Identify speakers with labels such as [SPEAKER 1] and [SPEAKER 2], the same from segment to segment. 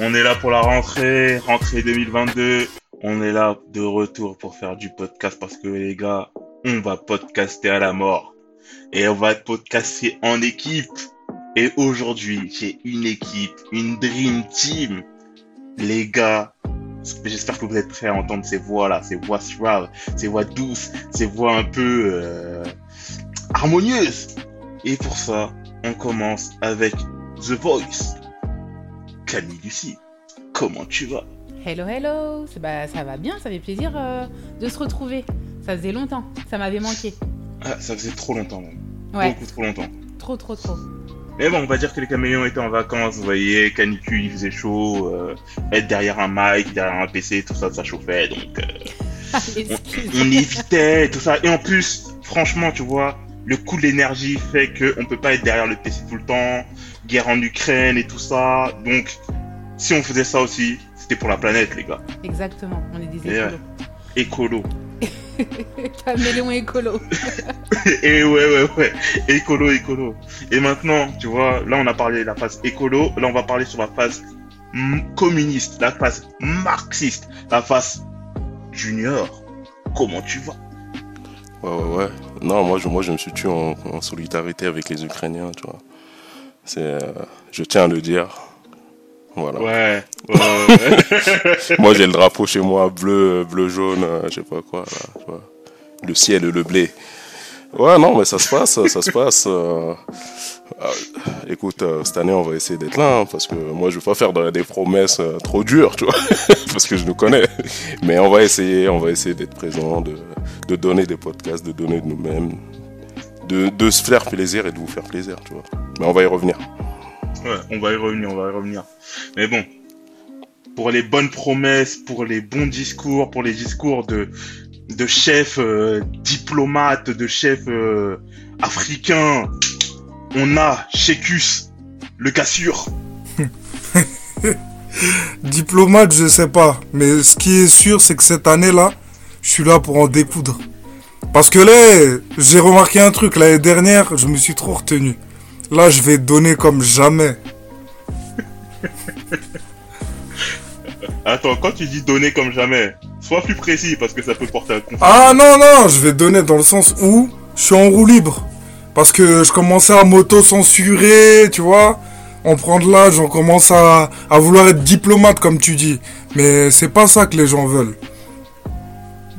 [SPEAKER 1] On est là pour la rentrée, rentrée 2022. On est là de retour pour faire du podcast parce que les gars, on va podcaster à la mort. Et on va podcaster en équipe. Et aujourd'hui, j'ai une équipe, une dream team. Les gars, j'espère que vous êtes prêts à entendre ces voix-là, ces voix suaves, ces voix douces, ces voix un peu euh, harmonieuses. Et pour ça, on commence avec The Voice. Camille Lucie, comment tu vas?
[SPEAKER 2] Hello, hello bah, Ça va bien, ça fait plaisir euh, de se retrouver. Ça faisait longtemps, ça m'avait manqué.
[SPEAKER 1] Ah, ça faisait trop longtemps même.
[SPEAKER 2] Ouais.
[SPEAKER 1] Beaucoup trop longtemps.
[SPEAKER 2] Trop, trop, trop.
[SPEAKER 1] Mais bon, on va dire que les caméléons étaient en vacances, vous voyez, canicule, il faisait chaud, euh, être derrière un mic, derrière un PC, tout ça, ça chauffait, donc euh, on, on évitait, tout ça. Et en plus, franchement, tu vois, le coût de l'énergie fait que on peut pas être derrière le PC tout le temps, guerre en Ukraine et tout ça. Donc, si on faisait ça aussi, c'était pour la planète, les gars.
[SPEAKER 2] Exactement, on est des
[SPEAKER 1] Et,
[SPEAKER 2] écolos.
[SPEAKER 1] Écolo.
[SPEAKER 2] Caméléon écolo.
[SPEAKER 1] et ouais, ouais, ouais. Écolo, écolo. Et maintenant, tu vois, là, on a parlé de la phase écolo. Là, on va parler sur la phase mm, communiste, la phase marxiste, la phase junior. Comment tu vas?
[SPEAKER 3] Ouais, ouais, ouais. Non, moi je, moi, je me suis tué en, en solidarité avec les Ukrainiens, tu vois. C'est, euh, je tiens à le dire. Voilà.
[SPEAKER 1] Ouais, ouais, ouais.
[SPEAKER 3] Moi, j'ai le drapeau chez moi, bleu, bleu, jaune, euh, je sais pas quoi, là, tu vois. Le ciel le blé. Ouais, non, mais ça se passe, ça se passe. euh, euh, écoute, euh, cette année, on va essayer d'être là, hein, parce que moi, je veux pas faire de- des promesses trop dures, tu vois, parce que je nous connais. Mais on va essayer, on va essayer d'être présent, de, de donner des podcasts, de donner de nous-mêmes, de, de se faire plaisir et de vous faire plaisir, tu vois. Mais on va y revenir.
[SPEAKER 1] Ouais, on va y revenir, on va y revenir. Mais bon, pour les bonnes promesses, pour les bons discours, pour les discours de de chefs euh, diplomates, de chefs euh, africains, on a Shekus, le sûr.
[SPEAKER 4] Diplomate, je sais pas. Mais ce qui est sûr, c'est que cette année-là, je suis là pour en découdre. Parce que là, j'ai remarqué un truc. L'année dernière, je me suis trop retenu. Là, je vais donner comme jamais.
[SPEAKER 1] Attends, quand tu dis donner comme jamais, sois plus précis parce que ça peut porter à.
[SPEAKER 4] Ah non, non, je vais donner dans le sens où je suis en roue libre. Parce que je commençais à m'auto-censurer, tu vois. On prend de l'âge, on commence à, à vouloir être diplomate, comme tu dis. Mais c'est pas ça que les gens veulent.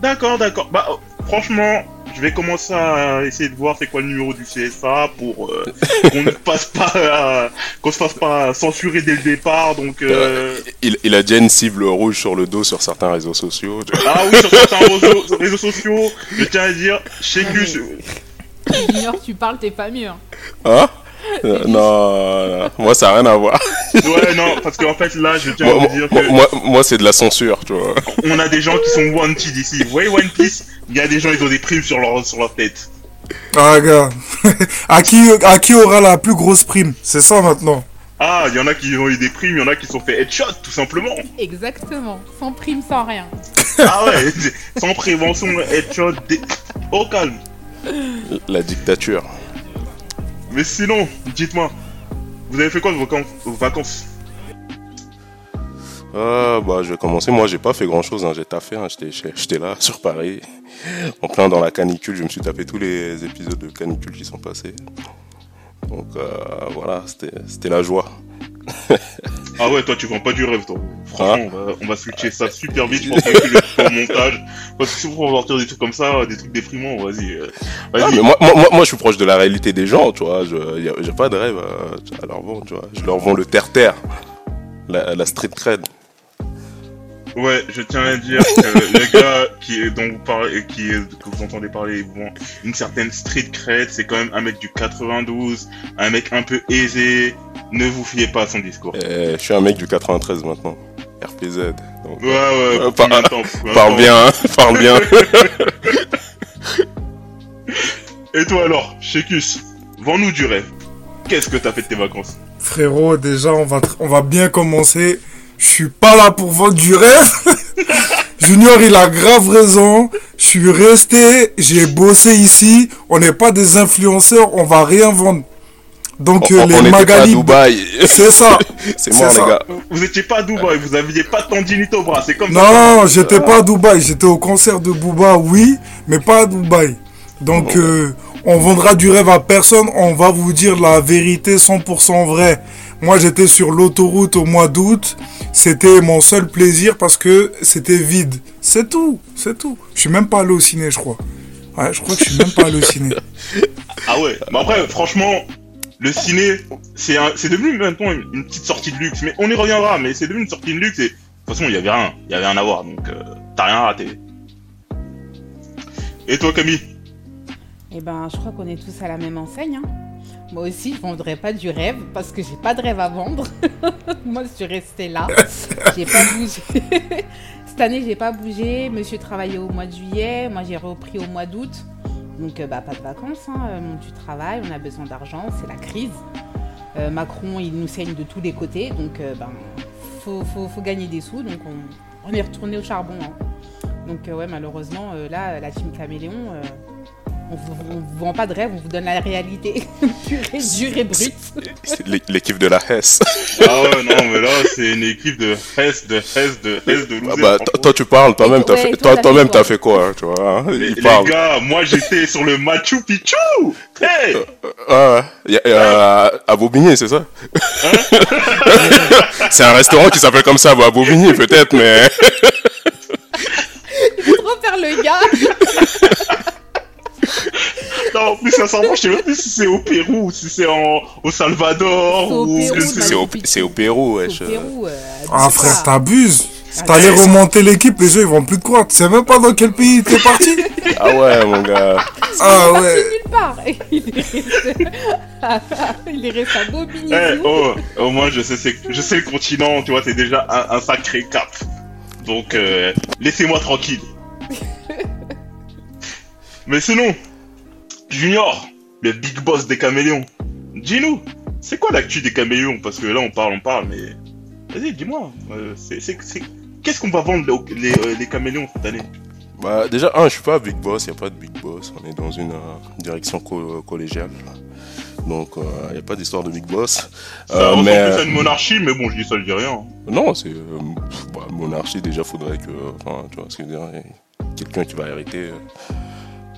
[SPEAKER 1] D'accord, d'accord. Bah, franchement, je vais commencer à essayer de voir c'est quoi le numéro du CSA pour euh, qu'on ne passe pas, à- qu'on se fasse pas censurer dès le départ. Donc, euh,
[SPEAKER 3] Il, il a déjà une cible rouge sur le dos sur certains réseaux sociaux.
[SPEAKER 1] ah oui, sur certains réseaux, réseaux sociaux, je tiens à dire, chez Gus,
[SPEAKER 2] Junior, tu parles, t'es pas mieux. hein?
[SPEAKER 3] Euh, non, non, moi ça n'a rien à voir.
[SPEAKER 1] ouais, non, parce qu'en fait là, je tiens à vous dire
[SPEAKER 3] moi,
[SPEAKER 1] que
[SPEAKER 3] moi, moi, c'est de la censure, tu vois.
[SPEAKER 1] on a des gens qui sont wanted ici. Vous voyez One Piece, il y a des gens ils ont des primes sur leur sur leur tête.
[SPEAKER 4] Ah, gars. à, qui, à qui aura la plus grosse prime? C'est ça maintenant.
[SPEAKER 1] Ah, il y en a qui ont eu des primes, il y en a qui se sont fait headshot tout simplement.
[SPEAKER 2] Exactement. Sans prime, sans rien.
[SPEAKER 1] Ah ouais, sans prévention, headshot, dé- au calme.
[SPEAKER 3] La dictature.
[SPEAKER 1] Mais sinon, dites-moi, vous avez fait quoi de vos vacan- vos vacances?
[SPEAKER 3] Ah, bah, je vais commencer. Moi, j'ai pas fait grand chose, hein. j'ai taffé, hein. j'étais, là, sur Paris, en plein dans la canicule. Je me suis tapé tous les épisodes de canicule qui sont passés. Donc, euh, voilà, c'était la joie.
[SPEAKER 1] Ah ouais, toi tu vends pas du rêve, toi. Franchement, on, va, on va switcher ça super vite pour calculer le montage. Parce que si on va sortir des trucs comme ça, des trucs déprimants, vas-y. euh,
[SPEAKER 3] Ah, moi, moi, moi, moi, je suis proche de la réalité des gens, tu vois. Je, j'ai pas de rêve euh, à leur vendre, tu vois. Je leur vends le terre-terre, la, la street cred.
[SPEAKER 1] Ouais, je tiens à dire que le gars qui est, dont vous parlez, qui est, que vous entendez parler, une certaine street cred, c'est quand même un mec du 92, un mec un peu aisé. Ne vous fiez pas à son discours.
[SPEAKER 3] Et je suis un mec du 93 maintenant. RPZ, Donc,
[SPEAKER 1] Ouais, ouais,
[SPEAKER 3] Euh, par-
[SPEAKER 1] temps, de
[SPEAKER 3] Parle bien, hein, parle bien.
[SPEAKER 1] Et toi alors, Shekus, vends-nous du rêve. Qu'est-ce que t'as fait de tes vacances?
[SPEAKER 4] Frérot, déjà, on va, on va bien commencer. Je suis pas là pour vendre du rêve. Junior, il a grave raison. Je suis resté, j'ai bossé ici. On n'est pas des influenceurs, on va rien vendre. Donc,
[SPEAKER 3] On,
[SPEAKER 4] euh,
[SPEAKER 3] on
[SPEAKER 4] les Magali, c'est ça.
[SPEAKER 3] C'est mort,
[SPEAKER 4] c'est
[SPEAKER 3] les
[SPEAKER 4] ça.
[SPEAKER 3] gars.
[SPEAKER 1] Vous étiez pas à Dubaï, vous aviez pas de tendinite au bras, c'est comme ça.
[SPEAKER 4] Non, j'étais pas à Dubaï. J'étais au concert de Booba, oui, mais pas à Dubaï. Donc, euh, on vendra du rêve à personne. On va vous dire la vérité 100% vraie. Moi, j'étais sur l'autoroute au mois d'août. C'était mon seul plaisir parce que c'était vide. C'est tout, c'est tout. Je suis même pas allé au ciné, je crois. Ouais, je crois que je suis même pas allé au ciné.
[SPEAKER 1] Ah ouais, mais après, franchement, le ciné, c'est un- c'est devenu maintenant une, une petite sortie de luxe. Mais on y reviendra, mais c'est devenu une sortie de luxe et de toute façon, il y avait rien, il y avait rien à voir, donc euh, t'as rien raté. Et toi, Camille?
[SPEAKER 2] Eh ben, je crois qu'on est tous à la même enseigne. hein. Moi aussi, je vendrais pas du rêve parce que j'ai pas de rêve à vendre. Moi, je suis restée là. J'ai pas bougé. Cette année, j'ai pas bougé. Monsieur travaillait au mois de juillet. Moi, j'ai repris au mois d'août. Donc, euh, bah, pas de vacances. Hein. Euh, Mon du travail, on a besoin d'argent. C'est la crise. Euh, Macron, il nous saigne de tous les côtés. Donc, euh, ben, faut, faut, faut gagner des sous. Donc, on, est retourné au charbon. hein. Donc, ouais, malheureusement, là, la team Caméléon. Euh, on vous, on vous vend pas de rêve, on vous donne la réalité. Pure et dure. Et brute.
[SPEAKER 3] C'est l'é- L'équipe de la Hesse.
[SPEAKER 1] Ah ouais, non, mais là, c'est une équipe de Hess, de Hess, de Hess, de
[SPEAKER 3] Ah bah, toi, tu parles, toi-même, t'as fait,
[SPEAKER 2] toi,
[SPEAKER 3] toi-même,
[SPEAKER 2] fait
[SPEAKER 3] t'as
[SPEAKER 2] quoi?
[SPEAKER 3] fait quoi, hein, tu vois, hein,
[SPEAKER 1] les,
[SPEAKER 3] il
[SPEAKER 1] les gars, moi, j'étais sur le Machu Picchu. Hey!
[SPEAKER 3] Ah, ouais. A- à Bobigny, c'est ça? C'est un restaurant qui s'appelle comme ça, à Bobigny, peut-être, mais...
[SPEAKER 2] Il faut trop faire le gars.
[SPEAKER 1] Non, en plus, sincèrement, je sais même plus si c'est au Pérou, ou si c'est en, au Salvador,
[SPEAKER 2] C'est au
[SPEAKER 1] ou...
[SPEAKER 3] C'est au, c'est au Pérou,
[SPEAKER 2] Au
[SPEAKER 3] wesh.
[SPEAKER 2] Pérou, euh,
[SPEAKER 4] Ah, frère, t'abuses.
[SPEAKER 2] Ah,
[SPEAKER 4] T'allais
[SPEAKER 2] ouais.
[SPEAKER 4] remonter l'équipe, les gens, ils vont plus te croire. Tu sais même pas dans quel pays t'es parti
[SPEAKER 3] Ah ouais, mon gars.
[SPEAKER 4] Ah
[SPEAKER 2] Il est
[SPEAKER 4] ouais.
[SPEAKER 2] parti nulle part. Il est resté, il est resté à Bobigny.
[SPEAKER 1] Eh, oh, au moins, je sais, c'est- je sais le continent, tu vois, c'est déjà un, un sacré cap. Donc, euh, laissez-moi tranquille. Mais sinon, Junior, le big boss des caméléons, dis-nous, c'est quoi l'actu des caméléons? Parce que là, on parle, on parle, mais... Vas-y, dis-moi, euh, c'est, c'est, c'est- qu'est-ce qu'on va vendre les, les, euh, les caméléons cette année?
[SPEAKER 3] Bah, déjà, un, je suis pas Big Boss, il n'y a pas de Big Boss. On est dans une euh, direction co- collégiale. Donc, il n'y a pas d'histoire de Big Boss.
[SPEAKER 1] Ça ressemble
[SPEAKER 3] mais-
[SPEAKER 1] plus à une monarchie, mais bon, je dis ça, je dis rien.
[SPEAKER 3] Non, c'est. bah, monarchie, déjà, faudrait que. Enfin, tu vois ce que je veux dire. Quelqu'un qui va hériter.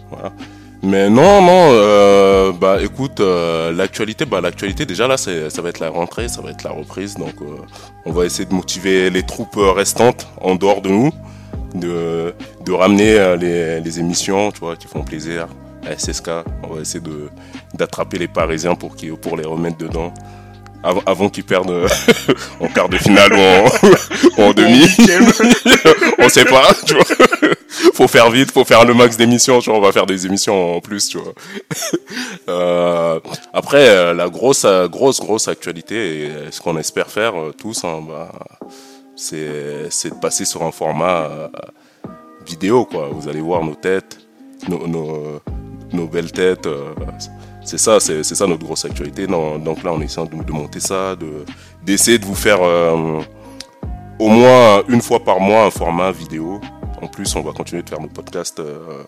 [SPEAKER 3] voilà. Mais non, non, euh, bah écoute, euh, l'actualité, bah l'actualité déjà là, c'est, ça va être la rentrée, ça va être la reprise, donc euh, on va essayer de motiver les troupes restantes en dehors de nous, de, de ramener euh, les, les émissions, tu vois, qui font plaisir à SSK. On va essayer de d'attraper les Parisiens pour qu'ils, pour les remettre dedans, avant, avant qu'ils perdent en quart de finale ou en, ou en demi. on sait pas, tu vois. faut faire vite, faut faire le max d'émissions, tu vois. On va faire des émissions en plus, tu vois. Euh, après, euh, la grosse, euh, grosse, grosse actualité, et ce qu'on espère faire tous, hein, bah, c'est, de passer sur un format vidéo, quoi. Vous allez voir nos têtes, nos, belles têtes. c'est ça, c'est, ça notre grosse actualité. Donc là, on essaie de, de monter ça, de, d'essayer de vous faire au moins une fois par mois un format vidéo. En plus, on va continuer de faire nos podcasts euh,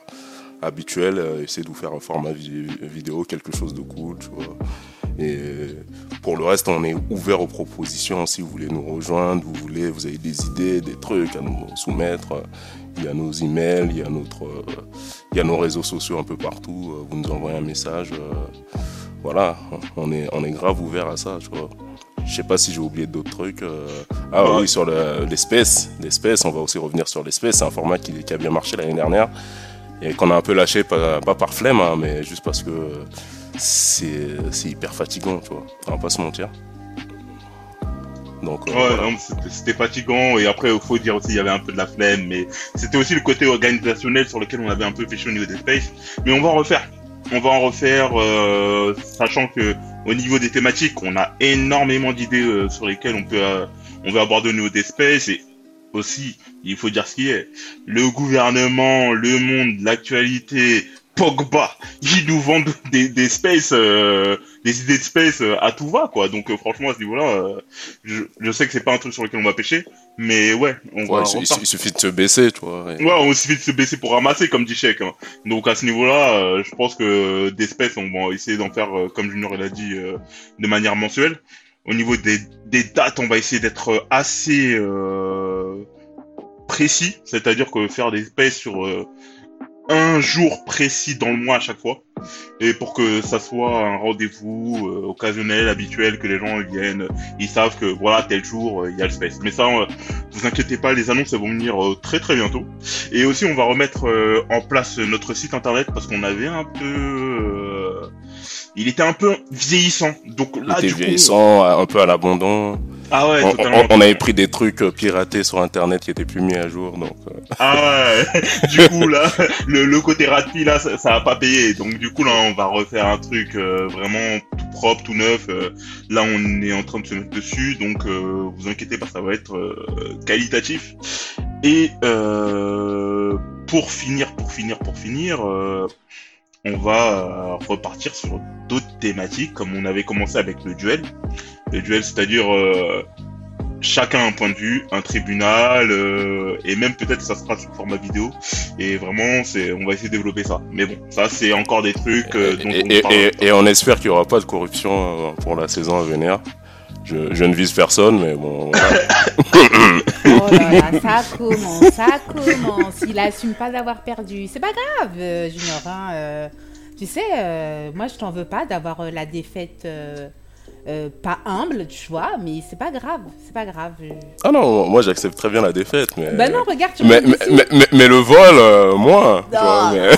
[SPEAKER 3] habituels, euh, essayer de vous faire un format vi- vidéo, quelque chose de cool, pour le reste, on est ouvert aux propositions. Si vous voulez nous rejoindre, vous voulez, vous avez des idées, des trucs à nous soumettre, euh, il y a nos emails, il y a nos réseaux sociaux un peu partout. Vous nous envoyez un message. Voilà, on est, grave ouvert à ça. Je sais pas si j'ai oublié d'autres trucs. euh. Ah
[SPEAKER 1] Ouais.
[SPEAKER 3] oui, sur le- l'espèce. L'espèce, on va aussi revenir sur l'espèce. C'est un format qui, qui a bien marché l'année dernière et qu'on a un peu lâché, pas, pas par flemme, hein, mais juste parce que c'est hyper fatigant, tu vois. On va pas se mentir. Donc, euh,
[SPEAKER 1] Ouais,
[SPEAKER 3] voilà.
[SPEAKER 1] c'était fatigant et après il faut dire aussi il y avait un peu de la flemme mais c'était aussi le côté organisationnel sur lequel on avait un peu péché au niveau des spaces mais on va en refaire on va en refaire euh, sachant que au niveau des thématiques on a énormément d'idées euh, sur lesquelles on peut euh, on va aborder au niveau des et aussi, il faut dire ce qui est. Le gouvernement, le monde, l'actualité, Pogba, ils nous vendent des, des space, euh, des idées de space euh, à tout va, quoi. Donc euh, franchement, à ce niveau-là, euh, je, je sais que c'est pas un truc sur lequel on va pêcher, mais ouais, on
[SPEAKER 3] Ouais,
[SPEAKER 1] va
[SPEAKER 3] il, il suffit de se baisser, tu vois. et-
[SPEAKER 1] Ouais, on suffit de se baisser pour ramasser, comme dit Sheik. hein. Donc à ce niveau-là, euh, je pense que d'espèces, on va essayer d'en faire, euh, comme Junior l'a dit, euh, de manière mensuelle. Au niveau des, des dates, on va essayer d'être assez euh, précis, c'est-à-dire que faire des espèces sur euh, un jour précis dans le mois à chaque fois, et pour que ça soit un rendez-vous euh, occasionnel, habituel, que les gens viennent, ils savent que voilà tel jour euh, il y a le space. Mais ça, euh, vous inquiétez pas, les annonces elles vont venir euh, très très bientôt. Et aussi, on va remettre euh, en place notre site internet parce qu'on avait un peu, euh, il était un peu vieillissant. Donc
[SPEAKER 3] Il
[SPEAKER 1] là,
[SPEAKER 3] était
[SPEAKER 1] du coup,
[SPEAKER 3] vieillissant, un peu à l'abandon.
[SPEAKER 1] Ah ouais,
[SPEAKER 3] on,
[SPEAKER 1] totalement.
[SPEAKER 3] on- on avait pris des trucs euh, piratés sur internet qui étaient plus mis à jour, donc. euh,
[SPEAKER 1] Ah ouais. du coup là, le, le côté ratpi là, ça, ça a pas payé. Donc du coup là, on va refaire un truc euh, vraiment tout propre, tout neuf. Euh, là, on est en train de se mettre dessus, donc euh, vous inquiétez pas, ça va être euh, qualitatif. Et euh, pour finir, pour finir, pour finir, euh, on va euh, repartir sur d'autres thématiques, comme on avait commencé avec le duel. Le duel, c'est-à-dire euh, chacun un point de vue, un tribunal, euh, et même peut-être ça sera sous format vidéo. Et vraiment, c'est, on va essayer de développer ça. Mais bon, ça c'est encore des trucs euh, dont
[SPEAKER 3] et,
[SPEAKER 1] on
[SPEAKER 3] et-
[SPEAKER 1] parle.
[SPEAKER 3] et- et on espère qu'il n'y aura pas de corruption pour la saison à venir. Je, je ne vise personne, mais bon. voilà.
[SPEAKER 2] Oh là là, ça commence, ça commence. Il assume pas d'avoir perdu. C'est pas grave, euh, Junior. hein, euh, tu sais, euh, moi je t'en veux pas d'avoir euh, la défaite euh, euh, pas humble, tu vois, mais c'est pas grave, c'est pas grave.
[SPEAKER 3] Ah non, moi j'accepte très bien la défaite, mais.
[SPEAKER 2] Bah non, regarde, tu
[SPEAKER 3] mais, mais, mais, mais- mais le vol, euh, moins. tu vois,
[SPEAKER 2] Non.
[SPEAKER 3] mais-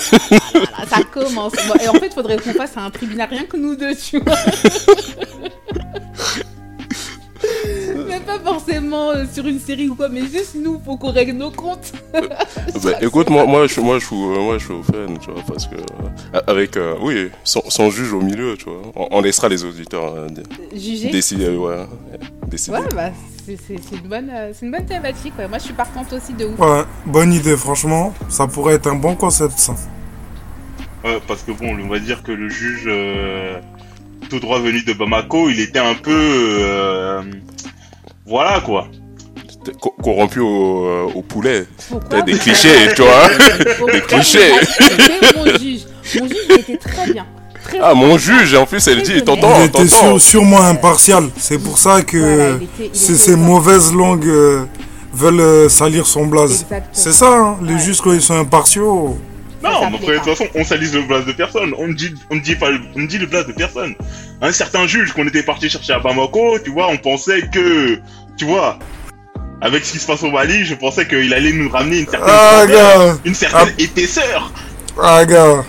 [SPEAKER 2] Voilà, ça commence. Bon, et en fait, il faudrait qu'on fasse un tribunal rien que nous deux, tu vois. Mais pas forcément euh, sur une série ou quoi, mais juste nous, faut qu'on règle nos comptes.
[SPEAKER 3] Bah, écoute, moi, moi, je, moi, je suis, euh, moi, je suis au fan, tu vois, parce que euh, avec, euh, oui, sans, sans juge au milieu, tu vois, on, on laissera les auditeurs euh,
[SPEAKER 2] Jugé.
[SPEAKER 3] décider, ouais, décider.
[SPEAKER 2] Ouais, bah, c'est c'est- c'est une, bonne, euh, c'est une bonne thématique. Ouais. Moi, je suis partante aussi de ouf.
[SPEAKER 4] Ouais, bonne idée, franchement. Ça pourrait être un bon concept, ça.
[SPEAKER 1] Ouais, parce que bon, on va dire que le juge euh, tout droit venu de Bamako, il était un peu, euh, voilà quoi.
[SPEAKER 3] Co- corrompu au, euh, au poulet. T'as des clichés, tu vois. Des clichés.
[SPEAKER 2] Mon juge. Mon juge, il était très bien. Très
[SPEAKER 3] Ah, mon juge, en plus, elle dit, t'entends,
[SPEAKER 4] Il était sur- sûrement impartial. C'est pour ça que
[SPEAKER 2] Voilà,
[SPEAKER 4] ces, mauvaises langues euh, veulent euh, salir son blaze. C'est ça, hein, les
[SPEAKER 2] Ouais.
[SPEAKER 4] juges quand ils sont impartiaux.
[SPEAKER 1] Non, mais après, de toute façon, on salise le blase de personne. On ne dit, on ne dit pas, on dit le blase de personne. Un certain juge qu'on était parti chercher à Bamako, tu vois, on pensait que, tu vois, avec ce qui se passe au Mali, je pensais qu'il allait nous ramener une certaine,
[SPEAKER 4] Ah,
[SPEAKER 1] grandeur,
[SPEAKER 4] gars
[SPEAKER 1] une certaine épaisseur.
[SPEAKER 4] Ah, gars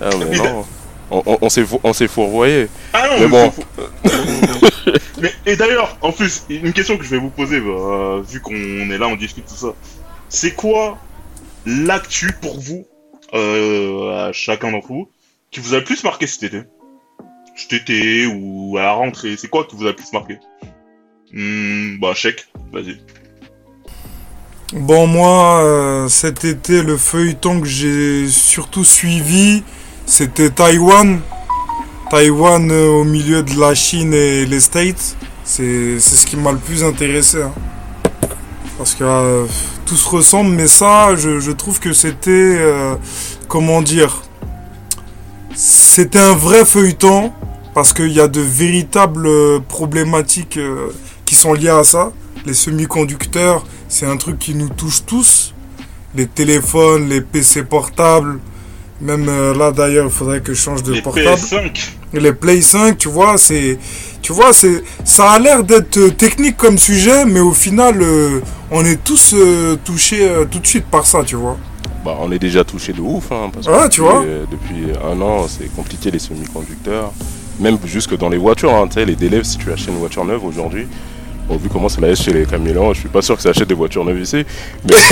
[SPEAKER 3] Ah, mais
[SPEAKER 1] Mais
[SPEAKER 3] non. On, on, on s'est fou- on s'est fourvoyé.
[SPEAKER 1] Ah non,
[SPEAKER 3] Mais bon.
[SPEAKER 1] c'est fou. mais, et d'ailleurs, en plus, une question que je vais vous poser, bah, vu qu'on est là, on discute tout ça. C'est quoi l'actu pour vous, euh, à chacun d'entre vous, qui vous a le plus marqué cet été? Cet été ou à la rentrée, c'est quoi qui vous a le plus marqué? Hmm, Bah, chèque, vas-y.
[SPEAKER 4] Bon, moi, euh, cet été, le feuilleton que j'ai surtout suivi, c'était Taïwan. Taïwan euh, au milieu de la Chine et les States. C'est ce qui m'a le plus intéressé. hein. Parce que euh, tout se ressemble, mais ça, je, je trouve que c'était. comment dire C'était un vrai feuilleton. Parce qu'il y a de véritables problématiques sont liées à ça. Les semi-conducteurs, c'est un truc qui nous touche tous. Les téléphones, les PC portables. Même euh, là d'ailleurs, il faudrait que je change de
[SPEAKER 1] Les
[SPEAKER 4] portable.
[SPEAKER 1] PS5
[SPEAKER 4] Et les Play 5, tu vois, c'est, tu vois, c'est, ça a l'air d'être euh, technique comme sujet, mais au final, euh, on est tous euh, touchés euh, tout de suite par ça, tu vois.
[SPEAKER 3] Bah, on est déjà touché de ouf, hein, parce que
[SPEAKER 4] Ouais,
[SPEAKER 3] depuis,
[SPEAKER 4] tu vois.
[SPEAKER 3] depuis un an, c'est compliqué les semi-conducteurs. Même jusque dans les voitures, hein, tu sais, les délais, si tu achètes une voiture neuve aujourd'hui, Bon, vu comment c'est la S chez les caméléons, je suis pas sûr que ça achète des voitures neuves ici. Mais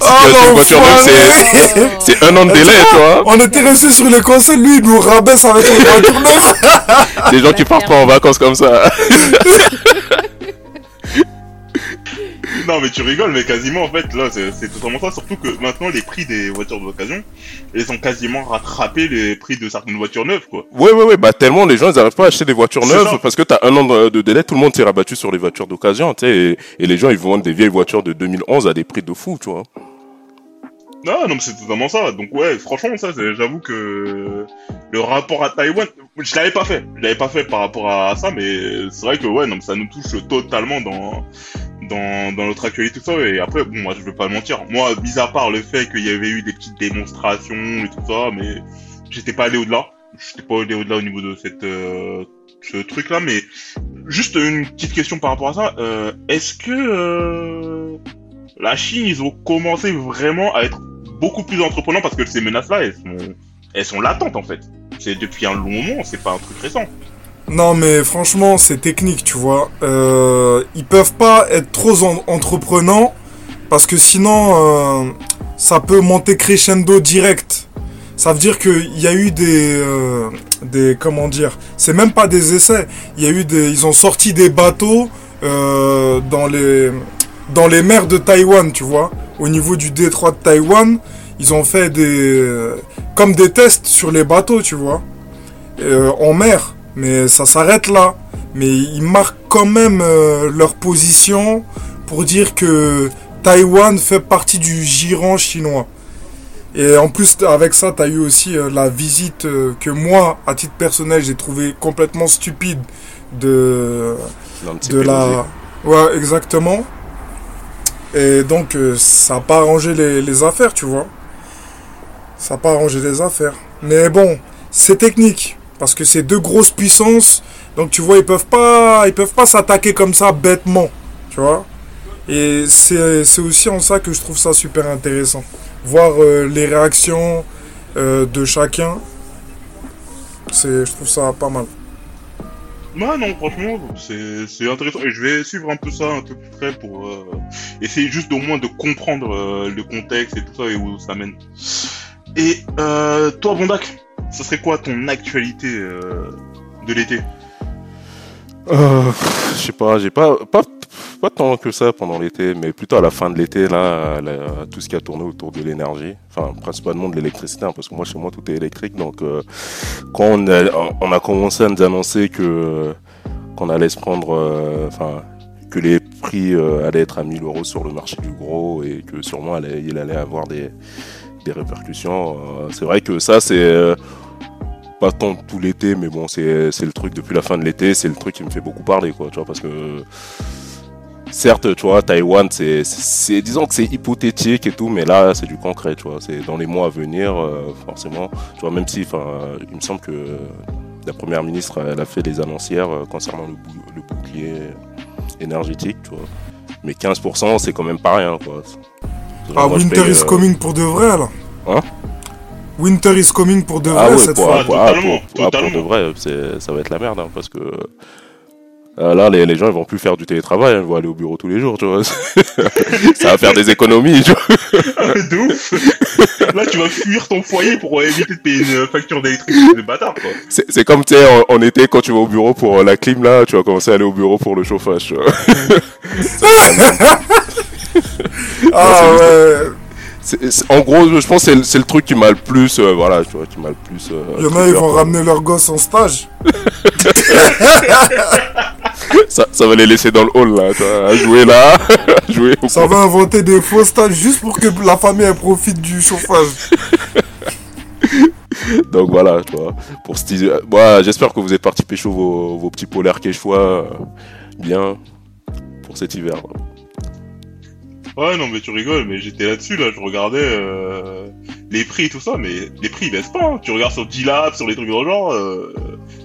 [SPEAKER 4] Oh,
[SPEAKER 3] acheter une voiture neuve,
[SPEAKER 4] l'enfoiré
[SPEAKER 3] c'est un an de délai, tu vois.
[SPEAKER 4] On était resté sur les conseils, lui il nous rabaisse avec les voitures neuves.
[SPEAKER 3] Des gens qui partent pas en vacances comme ça.
[SPEAKER 1] Non, mais tu rigoles, mais quasiment, en fait, là, c'est totalement ça. Surtout que maintenant, les prix des voitures d'occasion, ils ont quasiment rattrapé les prix de certaines voitures neuves, quoi.
[SPEAKER 3] Ouais, ouais, ouais, bah tellement les gens ils arrivent pas à acheter des voitures neuves parce que t'as un an de, délai, tout le monde s'est rabattu sur les voitures d'occasion, tu sais, et, et les gens ils vendent des vieilles voitures de 2011 à des prix de fou, tu vois.
[SPEAKER 1] Non, non, mais c'est totalement ça. Donc, ouais, franchement, ça, j'avoue que le rapport à Taïwan, je l'avais pas fait. Je l'avais pas fait par rapport à ça, mais c'est vrai que, ouais, non, ça nous touche totalement dans, dans, dans notre actualité, tout ça. Et après, bon, moi, je veux pas mentir. Moi, mis à part le fait qu'il y avait eu des petites démonstrations et tout ça, mais j'étais pas allé au-delà. J'étais pas allé au-delà au niveau de cette, euh, ce truc-là, mais juste une petite question par rapport à ça. Euh, Est-ce que, euh, la Chine, ils ont commencé vraiment à être beaucoup plus entreprenants parce que ces menaces-là, elles sont, elles sont latentes en fait. C'est depuis un long moment, c'est pas un truc récent.
[SPEAKER 4] Non mais franchement c'est technique tu vois. Euh, ils peuvent pas être trop en- entreprenants parce que sinon euh, ça peut monter crescendo direct. Ça veut dire qu'il y a eu des, euh, des comment dire, c'est même pas des essais. Il y a eu des, ils ont sorti des bateaux dans les dans les mers de Taïwan, tu vois, au niveau du détroit de Taïwan, ils ont fait des comme des tests sur les bateaux, tu vois, en mer. Mais ça s'arrête là. Mais ils marquent quand même euh, leur position pour dire que Taïwan fait partie du giron chinois. Et en plus, avec ça, tu as eu aussi euh, la visite euh, que moi, à titre personnel, j'ai trouvé complètement stupide de, de la... Ouais, exactement. Et donc, euh, ça n'a pas arrangé les, les affaires, tu vois. Ça n'a pas arrangé les affaires. Mais bon, c'est technique. Parce que c'est deux grosses puissances. Donc, tu vois, ils peuvent pas, ils peuvent pas s'attaquer comme ça bêtement. Tu vois? Et c'est aussi en ça que je trouve ça super intéressant. Voir euh, les réactions euh, de chacun. Je trouve ça pas mal.
[SPEAKER 1] Ouais, non, franchement, c'est intéressant. Et je vais suivre un peu ça un peu plus près pour euh, essayer juste au moins de comprendre le contexte et tout ça et où ça mène. Et toi, Bondac, ça serait quoi ton actualité euh, de l'été?
[SPEAKER 3] Euh, je sais pas, j'ai pas, pas, pas tant que ça pendant l'été, mais plutôt à la fin de l'été, là, tout ce qui a tourné autour de l'énergie, enfin, principalement de l'électricité, hein, parce que moi, chez moi, tout est électrique, donc, euh, quand on a, commencé à nous annoncer que, qu'on allait se prendre, euh, enfin, que les prix allaient être à 1000 euros sur le marché du gros et que sûrement il allait avoir des, des répercussions, euh, c'est vrai que ça, c'est, euh, pas tant tout l'été, mais bon, c'est le truc depuis la fin de l'été, c'est le truc qui me fait beaucoup parler, quoi, tu vois, parce que certes, tu vois, Taïwan, c'est, disons que c'est hypothétique et tout, mais là, c'est du concret, tu vois, c'est dans les mois à venir, euh, forcément, tu vois, même si, enfin, il me semble que la première ministre, elle a fait des annoncières concernant le bouclier énergétique, tu vois, mais 15%, c'est quand même pas rien, quoi.
[SPEAKER 4] Ah,
[SPEAKER 3] Moi,
[SPEAKER 4] Winter
[SPEAKER 3] paye,
[SPEAKER 4] is
[SPEAKER 3] euh,
[SPEAKER 4] coming pour de vrai, là.
[SPEAKER 3] Hein
[SPEAKER 4] Winter is coming pour de vrai
[SPEAKER 3] Ah ouais,
[SPEAKER 4] cette
[SPEAKER 3] pour,
[SPEAKER 4] fois.
[SPEAKER 3] Pour- ah,
[SPEAKER 1] totalement,
[SPEAKER 3] pour- ah, de vrai, c'est- ça va être la merde, hein, parce que euh, là, les, les gens, ils vont plus faire du télétravail, hein, ils vont aller au bureau tous les jours, tu vois. ça va faire des économies, tu vois.
[SPEAKER 1] Ah, de ouf Là, tu vas fuir ton foyer pour euh, éviter de payer une facture d'électricité de bâtard, quoi.
[SPEAKER 3] C'est c'est comme, tu sais, en, en été, quand tu vas au bureau pour la clim, là, tu vas commencer à aller au bureau pour le chauffage, tu vois.
[SPEAKER 4] Ah ouais.
[SPEAKER 3] En gros, je pense que c'est le- truc qui m'a le plus, euh, voilà, tu vois, qui m'a le plus... euh,
[SPEAKER 4] Il y en a, ils vont
[SPEAKER 3] quoi.
[SPEAKER 4] ramener leurs gosses en stage.
[SPEAKER 3] Ça, ça va les laisser dans le hall, là, vois, à jouer là, à jouer au
[SPEAKER 4] Ça va inventer des faux stages juste pour que la famille elle profite du chauffage.
[SPEAKER 3] Donc voilà, tu vois. Pour ce teaser- Moi, j'espère que vous êtes parti pécho vos, vos petits polaires quechua euh, bien pour cet hiver. là.
[SPEAKER 1] Ouais, non, mais tu rigoles, mais j'étais là-dessus, là, je regardais euh, les prix et tout ça, mais les prix ils baissent pas. hein. Tu regardes sur D-Lab, sur les trucs le genre, euh,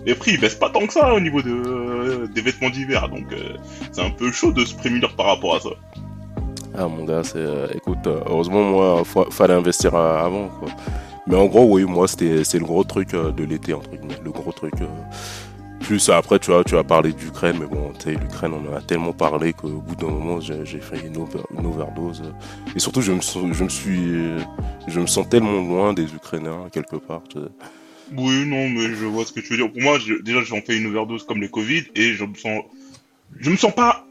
[SPEAKER 1] les prix ils baissent pas tant que ça au niveau de, euh, des vêtements d'hiver, donc euh, c'est un peu chaud de se prémunir par rapport à ça.
[SPEAKER 3] Ah mon gars, c'est euh, écoute, heureusement moi, fa- fallait investir avant quoi. Mais en gros, oui, moi c'était le gros truc de l'été entre guillemets, le gros truc. Plus, après, tu vois, tu as parlé d'Ukraine, mais bon, tu sais, l'Ukraine, on en a tellement parlé qu'au bout d'un moment, j'ai fait une, over- une overdose. Et surtout, je me, sens- je me suis, je me sens tellement loin des Ukrainiens, quelque part. tu sais.
[SPEAKER 1] Oui, non, mais je vois ce que tu veux dire. Pour moi, déjà, j'en fais une overdose comme le Covid et je me sens, je me sens pas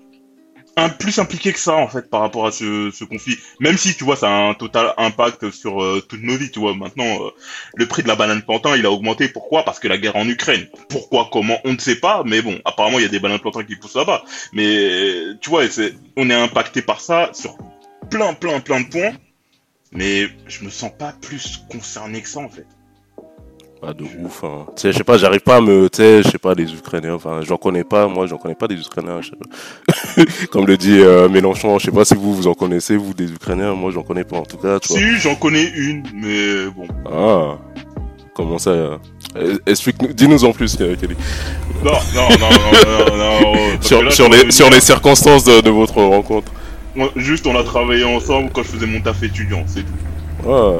[SPEAKER 1] un, plus impliqué que ça, en fait, par rapport à ce, conflit. Même si, tu vois, ça a un total impact sur euh, toutes nos vies, tu vois. Maintenant, euh, le prix de la banane plantain, il a augmenté. Pourquoi? Parce que la guerre en Ukraine. Pourquoi? Comment? On ne sait pas, mais bon, apparemment, il y a des bananes plantains qui poussent là-bas. Mais, tu vois, c'est, on est impacté par ça sur plein, plein, plein de points. Mais je me sens pas plus concerné que ça, en fait.
[SPEAKER 3] Pas de ouf. Hein. Tu sais, je sais pas, j'arrive pas à me. Tu sais, je sais pas, des Ukrainiens. Enfin, j'en connais pas. Moi, j'en connais pas des Ukrainiens. je sais pas. Comme le dit euh, Mélenchon, je sais pas si vous, vous en connaissez, vous, des Ukrainiens. Moi, j'en connais pas, en tout cas. Tu vois.
[SPEAKER 1] Si, j'en connais une, mais bon.
[SPEAKER 3] Ah. Comment ça euh, Explique-nous, dis-nous en plus, euh, Kelly.
[SPEAKER 1] Non, non, non, non, non, non.
[SPEAKER 3] Sur,
[SPEAKER 1] là,
[SPEAKER 3] sur les, sur les circonstances de, de votre rencontre.
[SPEAKER 1] on- Juste, on a travaillé ensemble quand je faisais mon taf étudiant, c'est tout.
[SPEAKER 3] Ah.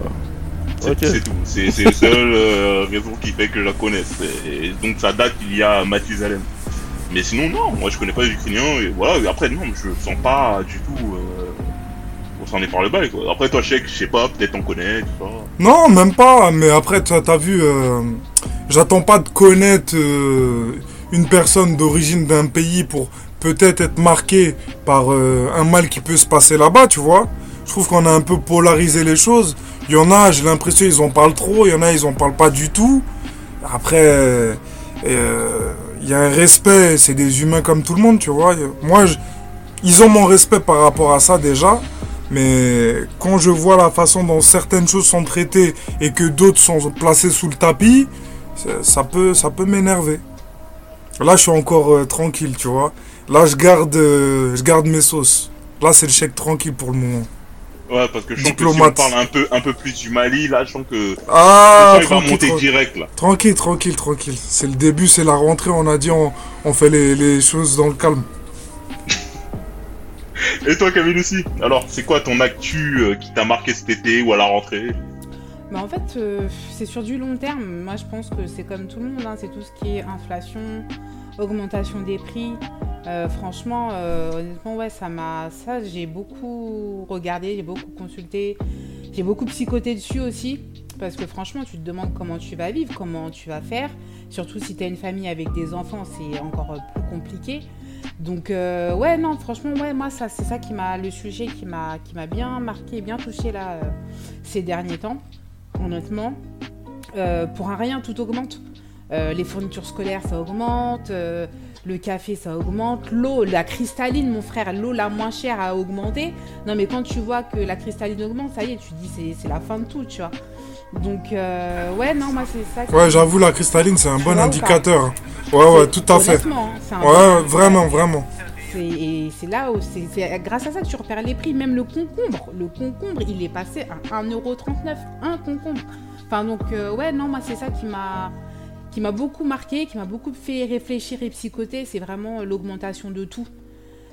[SPEAKER 1] C'est tout. C'est la seule euh, raison qui fait que je la connaisse. Et donc, ça date il y a Mathusalem. Mais sinon, non, moi je connais pas les Ukrainiens, et voilà. Et après, non, je sens pas du tout. Euh, on s'en est par le bail, quoi. Après, toi, Chèque, je sais pas, peut-être on connaît, tout ça.
[SPEAKER 4] Non, même pas. Mais après, t'as as vu, euh, j'attends pas de connaître euh, une personne d'origine d'un pays pour peut-être être marqué par un mal qui peut se passer là-bas, tu vois. Je trouve qu'on a un peu polarisé les choses. Il y en a, j'ai l'impression ils en parlent trop. Il y en a, ils en parlent pas du tout. Après, euh, il y a un respect. C'est des humains comme tout le monde, tu vois. Moi, je- ils ont mon respect par rapport à ça déjà. Mais quand je vois la façon dont certaines choses sont traitées et que d'autres sont placées sous le tapis, ça, ça peut, ça peut m'énerver. Là, je suis encore euh, tranquille, tu vois. Là, je garde, euh, je garde mes sauces. Là, c'est le chèque tranquille pour le moment.
[SPEAKER 1] Ouais, parce que je sens que si on
[SPEAKER 4] Diplomate.
[SPEAKER 1] parle un peu, un peu plus du Mali, là, je sens que
[SPEAKER 4] Ah,
[SPEAKER 1] il va
[SPEAKER 4] tranquille,
[SPEAKER 1] monter
[SPEAKER 4] tranquille,
[SPEAKER 1] direct, là.
[SPEAKER 4] tranquille, tranquille, tranquille. C'est le début, c'est la rentrée. On a dit, on, on fait les, les choses dans le calme.
[SPEAKER 1] Et toi, Camille aussi? Alors, c'est quoi ton actu euh, qui t'a marqué cet été ou à la rentrée?
[SPEAKER 2] Bah, en fait, euh, c'est sur du long terme. Moi, je pense que c'est comme tout le monde. hein. C'est tout ce qui est inflation, augmentation des prix. Euh, franchement, euh, honnêtement, ouais, ça m'a. Ça, j'ai beaucoup regardé, j'ai beaucoup consulté, j'ai beaucoup psychoté dessus aussi. Parce que franchement, tu te demandes comment tu vas vivre, comment tu vas faire. Surtout si tu as une famille avec des enfants, c'est encore plus compliqué. Donc, euh, ouais, non, franchement, ouais, moi, ça, c'est ça qui m'a. Le sujet qui m'a qui m'a bien marqué, bien touché là, ces derniers temps honnêtement. Pour un rien, tout augmente. Euh, les fournitures scolaires, ça augmente. euh, le café, ça augmente. L'eau, la cristalline, mon frère, l'eau la moins chère a augmenté. Non, mais quand tu vois que la cristalline augmente, ça y est, tu te dis c'est c'est la fin de tout, tu vois. Donc, euh, ouais, non, moi, c'est ça. qui-
[SPEAKER 4] Ouais, j'avoue, la cristalline, c'est un bon indicateur. hein. Ouais, ouais, tout à fait.
[SPEAKER 2] hein, bon
[SPEAKER 4] Ouais, vraiment, vraiment.
[SPEAKER 2] C'est- Et c'est là où c'est c'est grâce à ça que tu repères les prix. Même le concombre, le concombre, il est passé à 1,39€. Un concombre. Enfin, donc, euh, ouais, non, moi, c'est ça qui m'a qui m'a beaucoup marqué, qui m'a beaucoup fait réfléchir et psychoter. C'est vraiment l'augmentation de tout.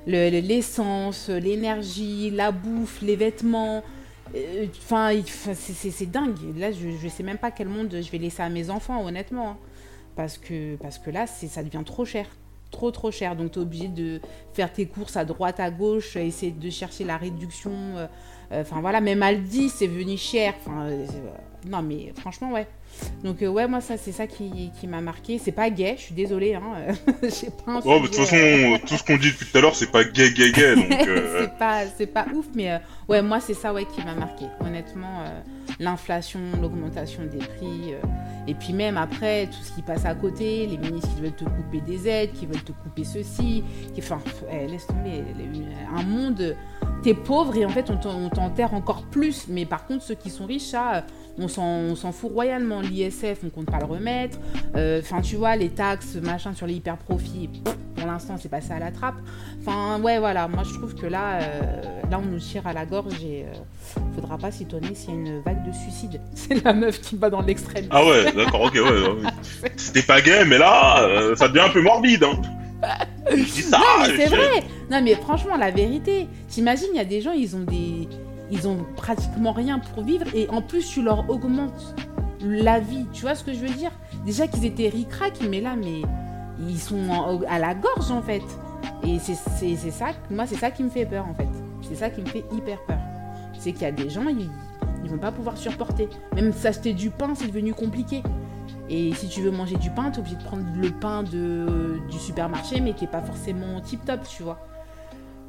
[SPEAKER 2] Le- le- L'essence, l'énergie, la bouffe, les vêtements. Euh, Enfin, c'est- dingue. Là, je, je sais même pas quel monde je vais laisser à mes enfants, honnêtement. hein. Parce que, parce que là, ça devient trop cher. Trop, trop cher. Donc, tu es obligé de faire tes courses à droite, à gauche, essayer de chercher la réduction. euh, euh, Enfin, voilà, même Aldi, c'est venu cher. Non, mais franchement, ouais. Donc, euh, ouais, moi, ça, c'est ça qui, qui m'a marqué. C'est pas gay, je suis désolée. Hein. J'ai pas un
[SPEAKER 1] bah, de toute
[SPEAKER 2] sujet, euh,
[SPEAKER 1] façon, tout ce qu'on dit depuis tout à l'heure, c'est pas gay, gay, gay. Euh,
[SPEAKER 2] c'est pas pas ouf mais ouais moi c'est ça ouais qui m'a marqué honnêtement l'inflation l'augmentation des prix et puis même après tout ce qui passe à côté les ministres qui veulent te couper des aides qui veulent te couper ceci qui enfin eh, laisse tomber un monde t'es pauvre et en fait on t'en- on t'enterre encore plus mais par contre ceux qui sont riches ça euh, on s'en fout royalement l'ISF on compte pas le remettre Euh, enfin tu vois les taxes machin sur les hyper profits pour l'instant c'est passé à la trappe Enfin, ouais, voilà. Moi, je trouve que là, euh, là, on nous tire à la gorge et euh, faudra pas s'étonner s'il y a une vague de suicide. C'est la meuf qui va dans l'extrême.
[SPEAKER 1] Ah ouais, d'accord, ok, ouais. ouais. C'était pas gay, mais là, ça devient un peu morbide. Hein. Je dis ça.
[SPEAKER 2] non, mais c'est
[SPEAKER 1] je-
[SPEAKER 2] vrai. Non, mais franchement, la vérité. T'imagines, il y a des gens, ils ont des, ils ont pratiquement rien pour vivre et en plus, tu leur augmentes la vie. Tu vois ce que je veux dire? Déjà qu'ils étaient ric mais là, mais ils sont en- à la gorge en fait. Et c'est c'est- c'est ça, moi c'est ça qui me fait peur en fait. C'est ça qui me fait hyper peur. C'est qu'il y a des gens, ils, ils vont pas pouvoir supporter. Même s'acheter du pain, c'est devenu compliqué. Et si tu veux manger du pain, t'es obligé de prendre le pain de, du supermarché, mais qui est pas forcément tip top, tu vois.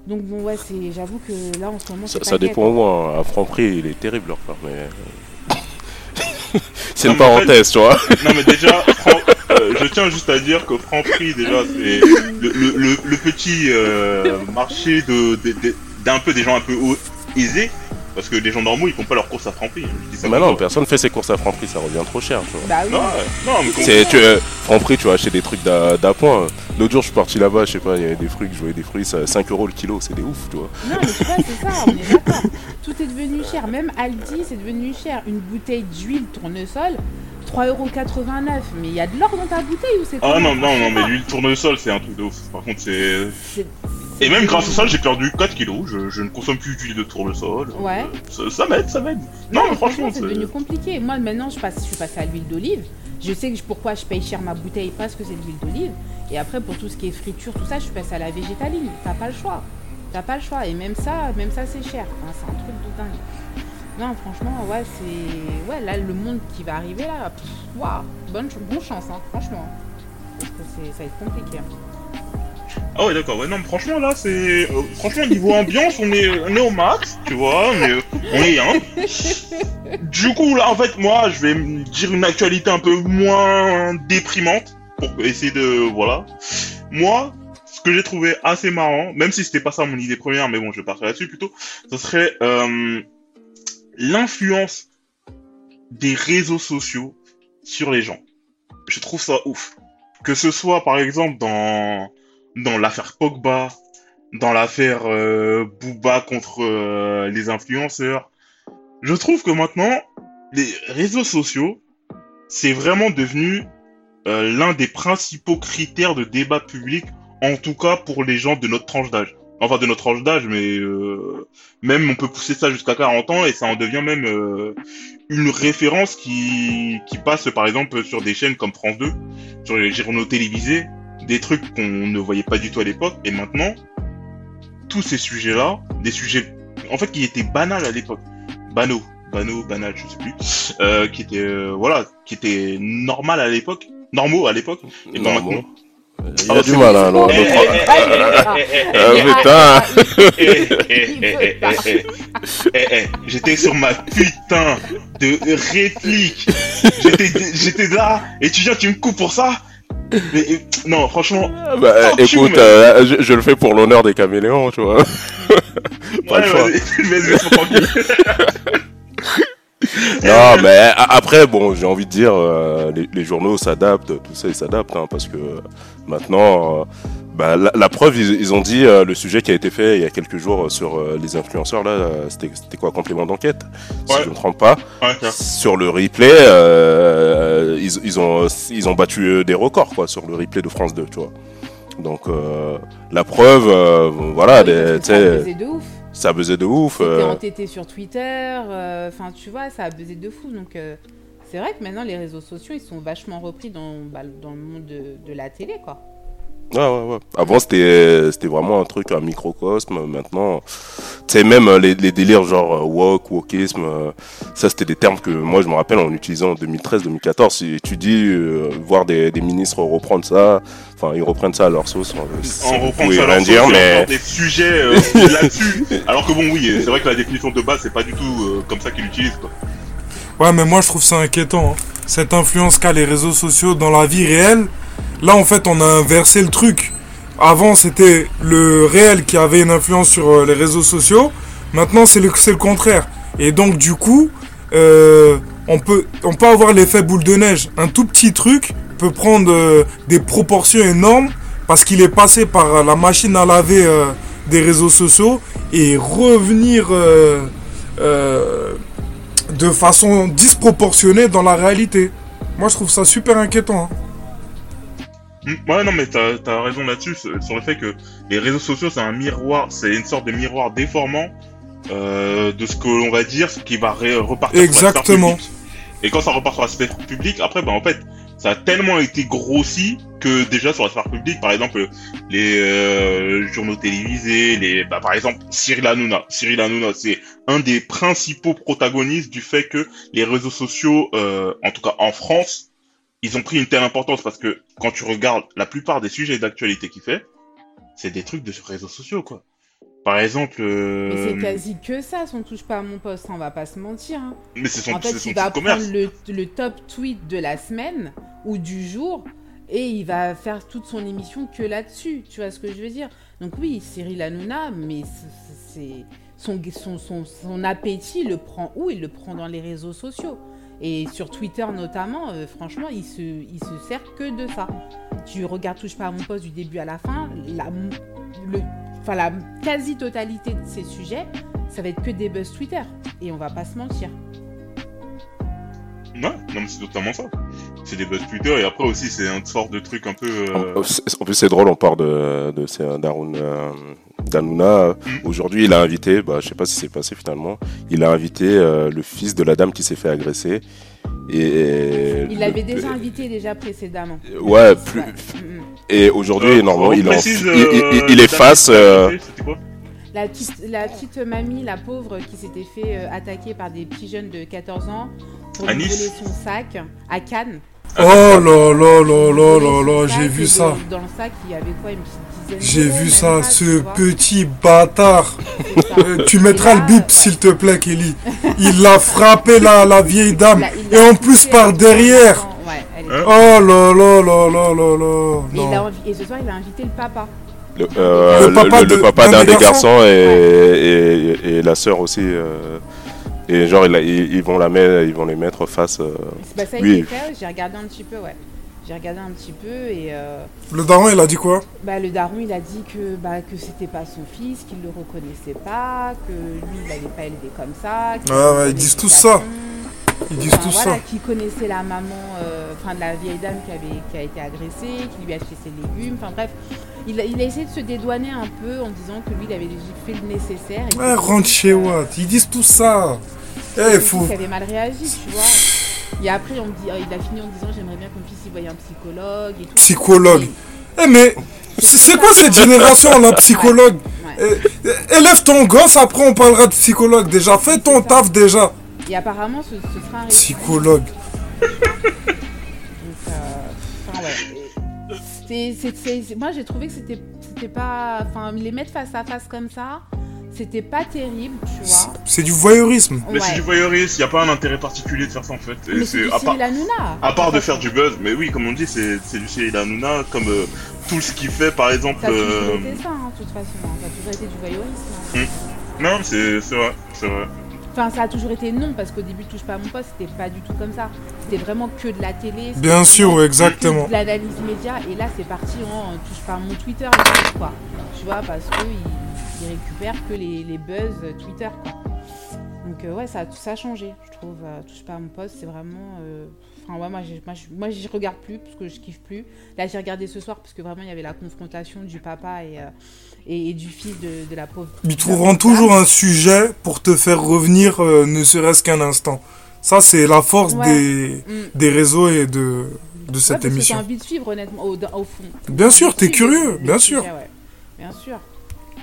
[SPEAKER 2] Donc bon ouais, c'est, j'avoue que là en ce moment
[SPEAKER 3] Ça,
[SPEAKER 2] c'est
[SPEAKER 3] ça dépend
[SPEAKER 2] quoi.
[SPEAKER 3] où, hein. à Franprix, il est terrible leur pain, mais. euh, C'est
[SPEAKER 1] Non,
[SPEAKER 3] une
[SPEAKER 1] mais en fait-
[SPEAKER 3] parenthèse, tu vois.
[SPEAKER 1] Non mais déjà, Fran- euh, je tiens juste à dire que Franprix déjà c'est le, le, le, le petit euh, marché de de- de- d'un peu des gens un peu aisés parce que les gens normaux ils font pas leurs courses à Franprix. Je dis ça
[SPEAKER 3] Mais
[SPEAKER 1] comme
[SPEAKER 3] non, personne fait ses courses à Franprix, ça revient trop cher, tu vois.
[SPEAKER 2] Bah oui.
[SPEAKER 1] Non, ouais. non mais qu'on-
[SPEAKER 3] C'est, tu, euh, Franprix, tu vas acheter des trucs d'appoint. L'autre jour, je suis parti là-bas, je sais pas, il y avait des fruits, je voyais des fruits, ça 5 euros le kilo, c'est des ouf, tu vois.
[SPEAKER 2] Non, mais tu vois, c'est ça, on est d'accord. Tout est devenu cher. Même Aldi, c'est devenu cher. Une bouteille d'huile tournesol, 3,89€. Mais il y a de l'or dans ta bouteille ou c'est
[SPEAKER 1] Ah non non non mais l'huile tournesol c'est un truc de ouf. Par contre C'est- et même grâce à ça j'ai perdu 4 kilos. Je, je ne consomme plus d'huile de tournesol.
[SPEAKER 2] Ouais.
[SPEAKER 1] Ça, ça m'aide ça m'aide. Non, mais franchement
[SPEAKER 2] c'est devenu compliqué. Moi, maintenant, je, passe, je suis passée à l'huile d'olive. Je sais que pourquoi je paye cher ma bouteille parce que c'est de l'huile d'olive. Et après, pour tout ce qui est friture, tout ça, je suis passée à la végétaline. T'as pas le choix. T'as pas le choix. Et même ça, même ça, c'est cher. Enfin, c'est un truc de dingue. Non, franchement, ouais, c'est. Ouais, là, le monde qui va arriver, là, waouh, bonne, ch- bonne chance, hein, franchement. Parce que c'est- ça va être compliqué. hein.
[SPEAKER 1] Ah ouais d'accord ouais non mais franchement là c'est euh, franchement niveau ambiance on est on est au max tu vois on est on est hein. Du coup là en fait moi je vais dire une actualité un peu moins déprimante pour essayer de voilà. Moi ce que j'ai trouvé assez marrant même si c'était pas ça mon idée première mais bon je vais partir là-dessus plutôt ce serait euh, l'influence des réseaux sociaux sur les gens. Je trouve ça ouf. Que ce soit par exemple dans dans l'affaire Pogba, dans l'affaire euh, Booba contre euh, les influenceurs. Je trouve que maintenant, les réseaux sociaux, c'est vraiment devenu euh, l'un des principaux critères de débat public, en tout cas pour les gens de notre tranche d'âge. Enfin, de notre tranche d'âge, mais euh, même on peut pousser ça jusqu'à 40 ans et ça en devient même une référence qui passe par exemple sur des chaînes comme France 2, sur les journaux télévisés, des trucs qu'on ne voyait pas du tout à l'époque. Et maintenant, tous ces sujets-là, des sujets, en fait, qui étaient banals à l'époque, banaux, banaux, banal, je sais plus, euh, qui étaient, voilà, qui étaient normal à l'époque, normaux à l'époque, et
[SPEAKER 3] pas
[SPEAKER 1] maintenant.
[SPEAKER 3] Il y a du mal, hein,
[SPEAKER 1] alors. J'étais sur ma putain de réplique. J'étais là, et tu viens, tu me coupes pour ça mais, non, franchement,
[SPEAKER 3] Bah,
[SPEAKER 1] Oh, tu
[SPEAKER 3] écoute, euh, je, je le fais pour l'honneur des caméléons, tu vois. Pas le
[SPEAKER 1] ouais,
[SPEAKER 3] choix.
[SPEAKER 1] laisse-moi tranquille.
[SPEAKER 3] Non, mais après, bon, j'ai envie de dire, euh, les, les journaux s'adaptent, tout ça, ils s'adaptent, hein, parce que euh, maintenant, bah, la, la preuve, ils, ils ont dit euh, le sujet qui a été fait il y a quelques jours sur euh, les influenceurs, là, euh, c'était c'était quoi, complément d'enquête, si
[SPEAKER 1] Ouais.
[SPEAKER 3] je ne me trompe pas.
[SPEAKER 1] Ouais.
[SPEAKER 3] Sur le replay, euh, ils, ils, ont, ils ont battu euh, des records, quoi, sur le replay de France 2, tu vois. Donc, euh, la preuve, euh, voilà,
[SPEAKER 2] que
[SPEAKER 3] tu
[SPEAKER 2] ça a
[SPEAKER 3] sais,
[SPEAKER 2] buzzé de ouf.
[SPEAKER 3] ça a buzzé de ouf.
[SPEAKER 2] C'était
[SPEAKER 3] euh,
[SPEAKER 2] entêté sur Twitter. euh, Enfin, tu vois, ça a buzzé de fou. Donc, euh, c'est vrai que maintenant, les réseaux sociaux, ils sont vachement repris dans, bah, dans le monde de, de la télé, quoi.
[SPEAKER 3] Ouais, ouais, ouais. Avant, c'était, c'était vraiment un truc, un microcosme. Maintenant, tu sais, même euh, les, les délires genre euh, woke, wokisme, euh, ça, c'était des termes que moi, je me rappelle en utilisant en 2013-2014. Si tu dis, euh, voir des, des ministres reprendre ça, enfin, ils reprennent ça à leur sauce. euh,
[SPEAKER 1] On
[SPEAKER 3] vous
[SPEAKER 1] reprend ça
[SPEAKER 3] rien
[SPEAKER 1] alors,
[SPEAKER 3] dire, mais
[SPEAKER 1] des sujets euh, là-dessus. Alors que bon, oui, c'est vrai que la définition de base, c'est pas du tout euh, comme ça qu'ils l'utilisent, quoi.
[SPEAKER 4] Ouais, mais moi je trouve ça inquiétant. hein. Cette influence qu'a les réseaux sociaux dans la vie réelle. Là, en fait, on a inversé le truc. Avant, c'était le réel qui avait une influence sur euh, les réseaux sociaux. Maintenant, c'est le, le contraire. Et donc, du coup, euh, on, peut, on peut avoir l'effet boule de neige. Un tout petit truc peut prendre euh, des proportions énormes parce qu'il est passé par la machine à laver des réseaux sociaux et revenir de façon disproportionnée dans la réalité. Moi, je trouve ça super inquiétant. hein.
[SPEAKER 1] Mm, Ouais, non, mais t'as as raison là-dessus, sur le fait que les réseaux sociaux, c'est un miroir, c'est une sorte de miroir déformant euh, de ce que l'on va dire, ce qui va repartir sur la sphère
[SPEAKER 4] Exactement.
[SPEAKER 1] publique. Et quand ça repart sur la sphère publique, après, ben en fait, ça a tellement été grossi que déjà sur la sphère publique, par exemple, les euh, journaux télévisés, les, bah, par exemple, Cyril Hanouna. Cyril Hanouna, c'est un des principaux protagonistes du fait que les réseaux sociaux, euh, en tout cas en France, ils ont pris une telle importance parce que quand tu regardes la plupart des sujets d'actualité qu'il fait, c'est des trucs de réseaux sociaux, quoi. Par exemple. Euh...
[SPEAKER 2] Mais c'est quasi que ça, si on touche pas à mon poste, on va pas se mentir. Hein.
[SPEAKER 1] Mais c'est son,
[SPEAKER 2] En fait,
[SPEAKER 1] son
[SPEAKER 2] il va prendre le, le top tweet de la semaine ou du jour et il va faire toute son émission que là-dessus. Tu vois ce que je veux dire? Donc oui, Cyril Hanouna, mais c'est- c'est son, son, son, son appétit il le prend où? Il le prend dans les réseaux sociaux. Et sur Twitter notamment, euh, franchement, il se, il se sert que de ça. Tu regardes Touche pas à mon poste du début à la fin, la, le, enfin, la quasi-totalité de ces sujets, ça va être que des buzz Twitter. Et on va pas se mentir.
[SPEAKER 1] Ouais, non, mais c'est totalement ça. C'est des buzz Twitter et après aussi, c'est une sorte de truc un peu. euh,
[SPEAKER 3] En, plus, c'est drôle, on parle de, de c'est Darun euh, Danouna. Aujourd'hui, il a invité, bah, je sais pas si c'est passé finalement, il a invité euh, le fils de la dame qui s'est fait agresser. Et,
[SPEAKER 2] Il l'avait déjà invité déjà précédemment.
[SPEAKER 3] Ouais, plus-
[SPEAKER 2] Ouais. Mm, mm.
[SPEAKER 3] Et aujourd'hui,
[SPEAKER 1] euh,
[SPEAKER 3] normalement, il, est en-
[SPEAKER 1] précise,
[SPEAKER 3] il, il-
[SPEAKER 1] euh,
[SPEAKER 3] il- il
[SPEAKER 1] la
[SPEAKER 3] est
[SPEAKER 1] dame
[SPEAKER 3] face.
[SPEAKER 1] qui s'est
[SPEAKER 3] euh,
[SPEAKER 1] quoi
[SPEAKER 2] La petite, la petite mamie, la pauvre, qui s'était fait euh, attaquer par des petits jeunes de 14 ans pour
[SPEAKER 1] À
[SPEAKER 2] lui
[SPEAKER 1] Nice
[SPEAKER 2] voler son sac à Cannes.
[SPEAKER 4] Oh là là là là là là, j'ai vu ça.
[SPEAKER 2] Dans, dans le sac, il y avait quoi Une petite dizaine
[SPEAKER 4] J'ai vu ça, ce petit bâtard. Euh, tu mettras
[SPEAKER 2] Et
[SPEAKER 4] le bip s'il te plaît, Kelly. Il a frappé la, la vieille dame. Et
[SPEAKER 2] l'a
[SPEAKER 4] en plus par derrière.
[SPEAKER 2] son enfant. Ouais, elle est-
[SPEAKER 1] Hein
[SPEAKER 4] Oh là là là là là là.
[SPEAKER 2] Et, il a
[SPEAKER 4] Non.
[SPEAKER 2] envi- et ce soir, il a invité le papa.
[SPEAKER 3] le, euh,
[SPEAKER 4] Le papa
[SPEAKER 3] le-
[SPEAKER 4] d'un des garçons.
[SPEAKER 3] garçons et, et, et la sœur aussi. euh, et genre, il a- ils, ils vont la mettre, ils vont les mettre face. euh,
[SPEAKER 2] Bah, ça a
[SPEAKER 3] Oui.
[SPEAKER 2] été fait, j'ai regardé un petit peu, ouais. J'ai regardé un petit peu et euh,
[SPEAKER 4] Le daron, il a dit quoi?
[SPEAKER 2] bah, le daron il a dit que, bah, que c'était pas son fils, qu'il le reconnaissait pas, que lui il l'avait pas élevé comme ça. qu'il
[SPEAKER 4] Ouais, ils disent tout ça. Ils disent
[SPEAKER 2] Enfin,
[SPEAKER 4] tout
[SPEAKER 2] voilà,
[SPEAKER 4] ça.
[SPEAKER 2] Qui connaissait la maman, euh, enfin de la vieille dame qui, avait, qui a été agressée, qui lui a acheté ses légumes, enfin bref. Il a, il a essayé de se dédouaner un peu en disant que lui il avait déjà fait le nécessaire. et
[SPEAKER 4] Ouais,
[SPEAKER 2] que-
[SPEAKER 4] rentre chez Watt. Ils disent tout ça. Eh, faut.
[SPEAKER 2] fils avait mal réagi, tu vois. Et après, on dit, oh, il a fini en disant j'aimerais bien qu'on puisse y voyer un psychologue et tout.
[SPEAKER 4] Psychologue. Eh, mais. C'est quoi cette génération là, psychologue
[SPEAKER 2] Ouais.
[SPEAKER 4] Eh, Élève ton gosse, après on parlera de psychologue. Déjà, fais ton
[SPEAKER 2] ça.
[SPEAKER 4] taf déjà.
[SPEAKER 2] Et apparemment, ce, ce sera un
[SPEAKER 4] Psychologue.
[SPEAKER 2] Donc, euh, enfin, ouais. C'est- moi, j'ai trouvé que c'était c'était pas. Enfin, les mettre face à face comme ça, c'était pas terrible, tu vois.
[SPEAKER 4] C'est du voyeurisme.
[SPEAKER 1] Mais c'est du voyeurisme, il n'y a pas un intérêt particulier de faire ça en fait. Et
[SPEAKER 2] Mais
[SPEAKER 1] c'est- à,
[SPEAKER 2] Hanouna.
[SPEAKER 1] à part de faire du buzz, mais oui, comme on dit, c'est c'est du Cyril Hanouna, comme euh, tout ce qu'il fait par exemple.
[SPEAKER 2] Ça a toujours
[SPEAKER 1] euh,
[SPEAKER 2] été ça, hein, de toute façon. hein. Ça a toujours été du voyeurisme. hein.
[SPEAKER 1] Non, c'est c'est vrai, c'est vrai.
[SPEAKER 2] Enfin, ça a toujours été non, parce qu'au début, Touche pas à mon poste, c'était pas du tout comme ça. C'était vraiment que de la télé. c'était
[SPEAKER 4] Bien sûr, exactement.
[SPEAKER 2] De l'analyse média, et là, c'est parti en euh, Touche pas à mon Twitter, quoi. Tu vois, parce qu'ils ils récupèrent que les, les buzz Twitter, quoi. Donc, euh, ouais, ça, a- ça a changé, je trouve. euh, Touche pas à mon poste, c'est vraiment. euh, Enfin, ouais, moi, moi, j'y regarde plus, parce que je kiffe plus. Là, j'ai regardé ce soir, parce que vraiment, il y avait la confrontation du papa et, et, et du fils de, de la pauvre.
[SPEAKER 4] Ils trouveront toujours un sujet pour te faire revenir, euh, ne serait-ce qu'un instant. Ça, c'est la force
[SPEAKER 2] Ouais.
[SPEAKER 4] des,
[SPEAKER 2] Mm.
[SPEAKER 4] des réseaux et de, de
[SPEAKER 2] Ouais,
[SPEAKER 4] cette
[SPEAKER 2] parce que
[SPEAKER 4] émission.
[SPEAKER 2] T'as envie de suivre, honnêtement, au, au fond.
[SPEAKER 4] Bien sûr, t'es curieux, bien sûr.
[SPEAKER 2] sujets, ouais. Bien sûr.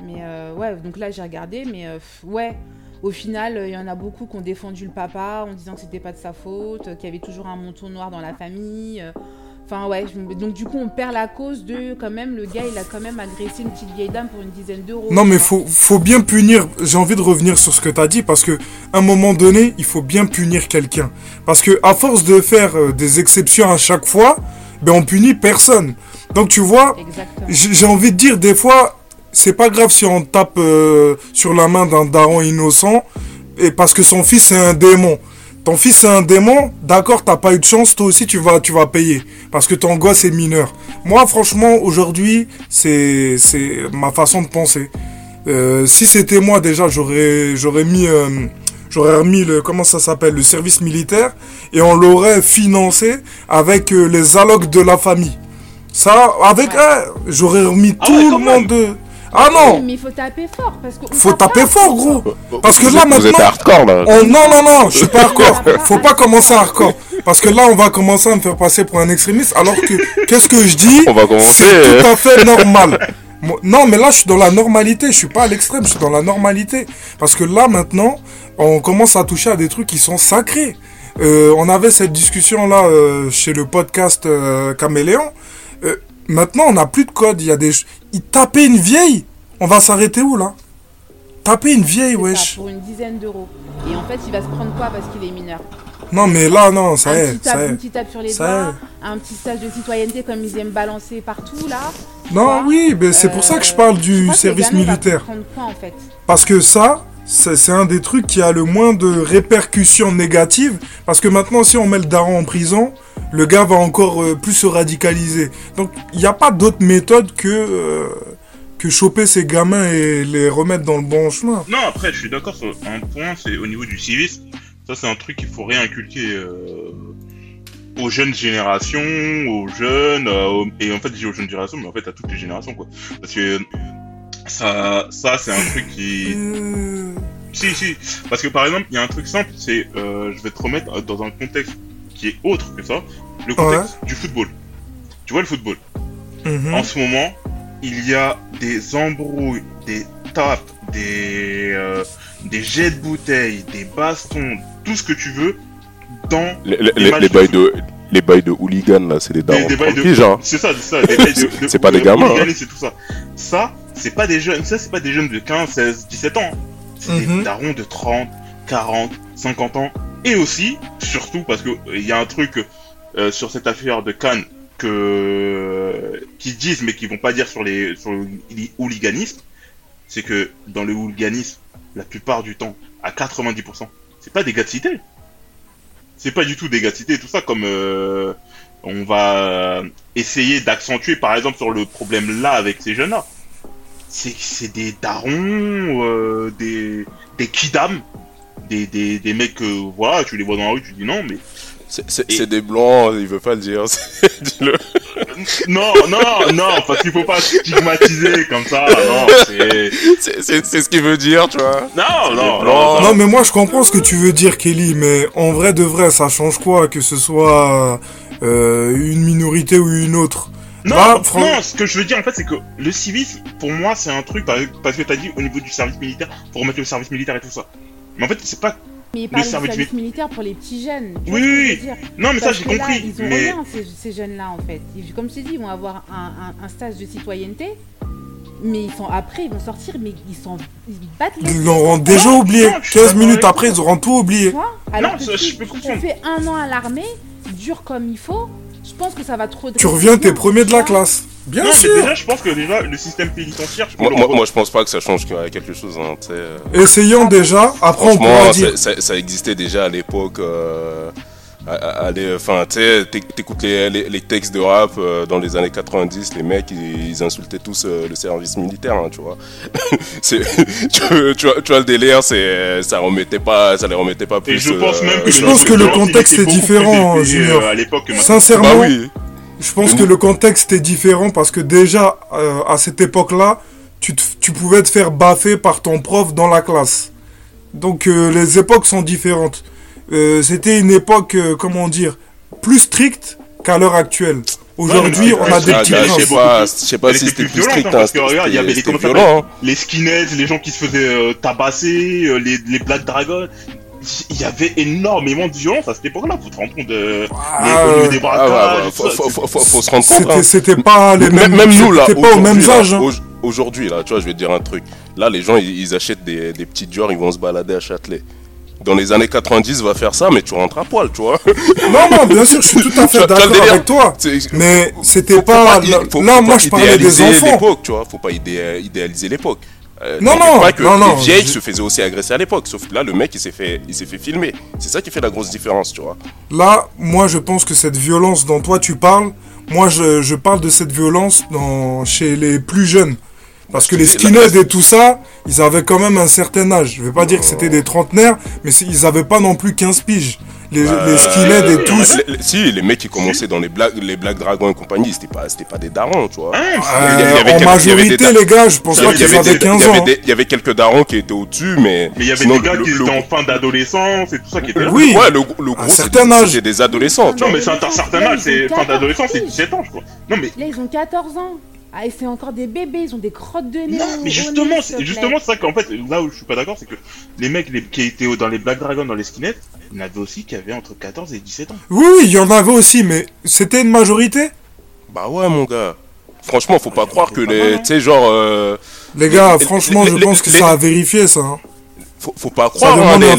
[SPEAKER 2] Mais euh, ouais, donc là, j'ai regardé, mais euh, ouais. Au final, il y en a beaucoup qui ont défendu le papa en disant que c'était pas de sa faute, qu'il y avait toujours un monton noir dans la famille. Enfin, ouais. je- Donc, du coup, on perd la cause de quand même, le gars, il a quand même agressé une petite vieille dame pour une dizaine d'euros.
[SPEAKER 4] Non, mais faut, faut bien punir. J'ai envie de revenir sur ce que t'as dit parce que, à un moment donné, il faut bien punir quelqu'un. Parce que, à force de faire euh, des exceptions à chaque fois, ben, on punit personne. Donc, tu vois, j'ai j'ai envie de dire, des fois, c'est pas grave si on tape euh, sur la main d'un daron innocent, et parce que son fils c'est un démon. Ton fils c'est un démon, d'accord, t'as pas eu de chance, toi aussi tu vas, tu vas payer, parce que ton gosse est mineur. Moi, franchement, aujourd'hui, c'est, c'est ma façon de penser. Euh, si c'était moi déjà, j'aurais, j'aurais mis, euh, j'aurais remis le, comment ça s'appelle, le service militaire, et on l'aurait financé avec euh, les allocs de la famille. Ça, avec, eh, j'aurais remis
[SPEAKER 1] Ah
[SPEAKER 4] tout
[SPEAKER 1] ouais,
[SPEAKER 4] le monde. Ah non,
[SPEAKER 2] Mais il faut taper fort parce que. on
[SPEAKER 4] faut
[SPEAKER 2] tape
[SPEAKER 4] taper
[SPEAKER 2] pas.
[SPEAKER 4] fort, gros. Parce que là
[SPEAKER 3] êtes- Vous êtes
[SPEAKER 4] maintenant,
[SPEAKER 3] hardcore là.
[SPEAKER 4] Oh non, non, non, je suis pas hardcore. Faut pas commencer hardcore. Parce que là, on va commencer à me faire passer pour un extrémiste, alors que qu'est-ce que je dis
[SPEAKER 3] On va commencer.
[SPEAKER 4] C'est tout à fait normal. Non, mais là, je suis dans la normalité. Je suis pas à l'extrême, je suis dans la normalité. Parce que là, maintenant, on commence à toucher à des trucs qui sont sacrés. Euh, on avait cette discussion-là euh, chez le podcast euh, Caméléon. Maintenant, on n'a plus de code. Il y a des... Il tapait une vieille. On va s'arrêter où, là? Taper une vieille,
[SPEAKER 2] C'est ça,
[SPEAKER 4] wesh.
[SPEAKER 2] pour une dizaine d'euros. Et en fait, il va se prendre quoi parce qu'il est mineur?
[SPEAKER 4] Non, mais là, non, ça
[SPEAKER 2] un
[SPEAKER 4] y
[SPEAKER 2] petit
[SPEAKER 4] est,
[SPEAKER 2] tape,
[SPEAKER 4] ça
[SPEAKER 2] Une
[SPEAKER 4] est.
[SPEAKER 2] petite tape sur les doigts, un petit stage de citoyenneté comme ils aiment balancer partout là.
[SPEAKER 4] Non,
[SPEAKER 2] Quoi
[SPEAKER 4] oui, mais c'est pour ça que je parle
[SPEAKER 2] Euh,
[SPEAKER 4] du service militaire.
[SPEAKER 2] quoi en fait?
[SPEAKER 4] Parce que ça, c'est un des trucs qui a le moins de répercussions négatives. Parce que maintenant, si on met le daron en prison, le gars va encore euh, plus se radicaliser. Donc, il n'y a pas d'autre méthode que, euh, que choper ces gamins et les remettre dans le bon chemin.
[SPEAKER 1] Non, après, je suis d'accord sur un point, c'est au niveau du civisme. Ça, c'est un truc qu'il faut réinculquer euh, aux jeunes générations, aux jeunes, et en fait, je dis aux jeunes générations, mais en fait, à toutes les générations, quoi. Parce que ça, ça c'est un truc qui...
[SPEAKER 4] Euh,
[SPEAKER 1] Si, si. Parce que par exemple, il y a un truc simple, c'est, euh, je vais te remettre dans un contexte qui est autre que ça, le contexte du football. Tu vois le football?
[SPEAKER 4] Mhm.
[SPEAKER 1] En ce moment, il y a des embrouilles, des tapes, des, euh, des jets de bouteilles, des bastons, tout ce que tu veux dans
[SPEAKER 3] Les, bails de, les bails de hooligans, là, c'est des
[SPEAKER 1] des,
[SPEAKER 3] darons genre.
[SPEAKER 1] c'est ça c'est ça
[SPEAKER 3] C'est pas des
[SPEAKER 1] de
[SPEAKER 3] gamins, hein.
[SPEAKER 1] c'est tout ça ça c'est pas des jeunes ça c'est pas des jeunes de 15 16 17 ans. C'est
[SPEAKER 4] Mhm.
[SPEAKER 1] des darons de 30 40 50 ans. Et aussi surtout parce que il y a un truc euh, sur cette affaire de Cannes que qui disent mais qui vont pas dire sur les sur le hooliganisme c'est que dans le hooliganisme la plupart du temps à 90% c'est pas des gars de cité. C'est pas du tout des gars de cité tout ça comme euh, on va euh, essayer d'accentuer par exemple sur le problème là avec ces jeunes là c'est c'est des darons euh, des des kidam des, des, des mecs que voilà tu les vois dans la rue tu dis non mais
[SPEAKER 3] C'est- C'est
[SPEAKER 1] Et-
[SPEAKER 3] c'est des blancs, il veut pas le dire. Dis-le.
[SPEAKER 1] non non non parce qu'il faut pas stigmatiser comme ça non c'est
[SPEAKER 3] C'est c'est- c'est ce qu'il veut dire, tu vois.
[SPEAKER 1] non non non.
[SPEAKER 4] Non, mais moi je comprends ce que tu veux dire, Kelly, mais en vrai de vrai, ça change quoi que ce soit euh, une minorité ou une autre?
[SPEAKER 1] Non,
[SPEAKER 4] Bah, fran-
[SPEAKER 1] non, ce que je veux dire en fait, c'est que le civisme, pour moi, c'est un truc par- parce que t'as dit au niveau du service militaire, pour remettre le service militaire et tout ça. Mais en fait, c'est pas.
[SPEAKER 2] Mais il parle du
[SPEAKER 1] service
[SPEAKER 2] service militaire pour les petits jeunes. tu
[SPEAKER 1] Oui,
[SPEAKER 2] vois ce que je
[SPEAKER 1] oui,
[SPEAKER 2] veux dire
[SPEAKER 1] Non, mais ça j'ai
[SPEAKER 2] là,
[SPEAKER 1] compris.
[SPEAKER 2] ils ont
[SPEAKER 1] mais
[SPEAKER 2] rien, ces, ces jeunes-là, en fait. Ils- comme je t'ai dit, ils vont avoir un, un- un stage de citoyenneté, mais ils sont après, ils vont sortir, mais ils sont, ils battent les.
[SPEAKER 4] Ils l'auront déjà
[SPEAKER 1] Non,
[SPEAKER 4] oublié.
[SPEAKER 1] non, je suis
[SPEAKER 4] 15
[SPEAKER 1] d'accord
[SPEAKER 4] minutes après, ils auront tout
[SPEAKER 2] Tu
[SPEAKER 4] oublié.
[SPEAKER 2] vois Alors
[SPEAKER 1] Non,
[SPEAKER 2] que
[SPEAKER 1] ça,
[SPEAKER 2] si
[SPEAKER 1] je peux
[SPEAKER 2] tu
[SPEAKER 1] comprendre.
[SPEAKER 2] fais un an à l'armée, dur comme il faut, je pense que ça va trop.
[SPEAKER 4] Tu reviens, t'es premier de la classe. Bien
[SPEAKER 1] non, mais
[SPEAKER 4] sûr.
[SPEAKER 1] déjà, je pense que déjà le système pénitentiaire, je
[SPEAKER 3] Moi, moi, moi, je pense pas que ça change quelque chose. Hein, euh.
[SPEAKER 4] Essayons déjà, après on pourra
[SPEAKER 3] Franchement,
[SPEAKER 4] dire.
[SPEAKER 3] ça, ça- ça existait déjà à l'époque. euh, les- Enfin, tu sais, t'éc- t'écoutes les, les, les textes de rap euh, dans les années 90, les mecs, ils, ils insultaient tous euh, le service militaire, hein, tu vois. C'est- tu, tu vois. Tu vois, le délire, c'est, ça remettait pas, ça les remettait pas plus.
[SPEAKER 1] Et je pense
[SPEAKER 3] euh,
[SPEAKER 1] même que
[SPEAKER 4] Je
[SPEAKER 1] le
[SPEAKER 4] pense que le contexte est différent,
[SPEAKER 1] euh, à l'époque maintenant.
[SPEAKER 4] Sincèrement,
[SPEAKER 3] Bah oui.
[SPEAKER 4] je pense que le contexte est différent parce que déjà, euh, à cette époque-là, tu, te- tu pouvais te faire baffer par ton prof dans la classe. Donc euh, les époques sont différentes. Euh, C'était une époque, euh, comment dire, plus stricte qu'à l'heure actuelle. Aujourd'hui,
[SPEAKER 1] Ouais,
[SPEAKER 4] on a des petits
[SPEAKER 3] Ah, je sais pas, je sais pas
[SPEAKER 1] Elle
[SPEAKER 3] si
[SPEAKER 1] était
[SPEAKER 3] c'était
[SPEAKER 1] plus
[SPEAKER 3] strict.
[SPEAKER 1] hein,
[SPEAKER 3] hein,
[SPEAKER 1] parce que, regarde, il y avait les-
[SPEAKER 3] violent. hein.
[SPEAKER 1] les skinheads, les gens qui se faisaient euh, tabasser, euh, les, les Black Dragon. Il y avait énormément de violence à cette époque-là, faut te rendre compte de
[SPEAKER 4] Ah,
[SPEAKER 1] les
[SPEAKER 4] ouais.
[SPEAKER 1] des
[SPEAKER 3] Ah, ouais, faut, faut,
[SPEAKER 1] c'est-
[SPEAKER 3] faut, faut, faut se rendre compte.
[SPEAKER 4] C'était
[SPEAKER 3] hein.
[SPEAKER 4] pas les mêmes.
[SPEAKER 3] Même, même nous là,
[SPEAKER 4] C'était pas aux mêmes âges. hein.
[SPEAKER 3] au- aujourd'hui là, tu vois, je vais te dire un truc. Là, les gens, ils, ils achètent des, des petits Dior, ils vont se balader à Châtelet. Dans les années 90, va faire ça, mais tu rentres à poil, tu vois.
[SPEAKER 4] Non, non, bien sûr, je suis tout à fait d'accord avec toi. Mais c'était pas.
[SPEAKER 3] il-
[SPEAKER 4] là,
[SPEAKER 3] faut-
[SPEAKER 4] là,
[SPEAKER 3] faut
[SPEAKER 4] moi,
[SPEAKER 3] pas
[SPEAKER 4] je parlais des enfants.
[SPEAKER 3] l'époque, tu vois. Faut pas idé- idéaliser l'époque. Euh,
[SPEAKER 4] Non, non,
[SPEAKER 3] pas que
[SPEAKER 4] non, non,
[SPEAKER 3] les vieilles
[SPEAKER 4] je-
[SPEAKER 3] se faisaient aussi agresser à l'époque. Sauf que là, le mec, il s'est fait, il s'est fait filmer. C'est ça qui fait la grosse différence, tu vois.
[SPEAKER 4] Là, moi, je pense que cette violence dont toi tu parles, moi, je, je parle de cette violence dans, chez les plus jeunes. Parce que les skinheads et tout ça, ils avaient quand même un certain âge. Je vais pas dire que c'était des trentenaires, mais ils avaient pas non plus 15 piges. les,
[SPEAKER 3] Euh,
[SPEAKER 4] les skinheads et
[SPEAKER 3] les- les- si, les mecs qui commençaient dans les Black, les Black Dragons et compagnie, c'était pas, c'était pas des darons, tu vois.
[SPEAKER 4] Euh,
[SPEAKER 3] Il y avait- il y avait
[SPEAKER 4] en
[SPEAKER 3] quelques- il y avait des
[SPEAKER 4] majorité, les gars, je pense pas qu'ils
[SPEAKER 3] avait
[SPEAKER 4] avaient
[SPEAKER 3] des-
[SPEAKER 4] 15
[SPEAKER 3] il y avait
[SPEAKER 4] ans.
[SPEAKER 3] des- il y avait quelques darons qui étaient au-dessus, mais.
[SPEAKER 1] Mais il y avait
[SPEAKER 3] sinon,
[SPEAKER 1] des gars
[SPEAKER 3] le-
[SPEAKER 1] qui
[SPEAKER 3] le-
[SPEAKER 1] étaient en fin d'adolescence et tout ça qui étaient là.
[SPEAKER 4] Oui,
[SPEAKER 3] Ouais, le, le
[SPEAKER 4] À
[SPEAKER 3] gros,
[SPEAKER 4] certain âge.
[SPEAKER 3] c'était des adolescents, tu
[SPEAKER 1] Non,
[SPEAKER 3] vois.
[SPEAKER 1] mais c'est un certain âge, c'est fin d'adolescence, c'est 17 ans, je crois. Non, mais
[SPEAKER 2] Là, ils ont 14 ans. Ah, et c'est encore des bébés, ils ont des crottes de nez.
[SPEAKER 1] Non,
[SPEAKER 2] au-
[SPEAKER 1] mais
[SPEAKER 2] au
[SPEAKER 1] justement, c'est justement c'est ça qu'en fait, là où je suis pas d'accord, c'est que les mecs les- qui étaient dans les Black Dragons, dans les skinheads, il y en avait aussi qui avaient entre 14 et 17 ans.
[SPEAKER 4] oui, il y en avait aussi, mais c'était une majorité.
[SPEAKER 3] Bah ouais, mon gars. Franchement, faut pas croire que
[SPEAKER 1] pas
[SPEAKER 3] les.
[SPEAKER 1] hein.
[SPEAKER 3] Tu sais, genre. euh,
[SPEAKER 4] Les gars,
[SPEAKER 3] Les-
[SPEAKER 4] franchement,
[SPEAKER 3] les-
[SPEAKER 4] je
[SPEAKER 3] les-
[SPEAKER 4] pense que
[SPEAKER 3] les-
[SPEAKER 4] ça a vérifié ça. hein.
[SPEAKER 3] faut, faut pas croire. hein, les-
[SPEAKER 4] hein.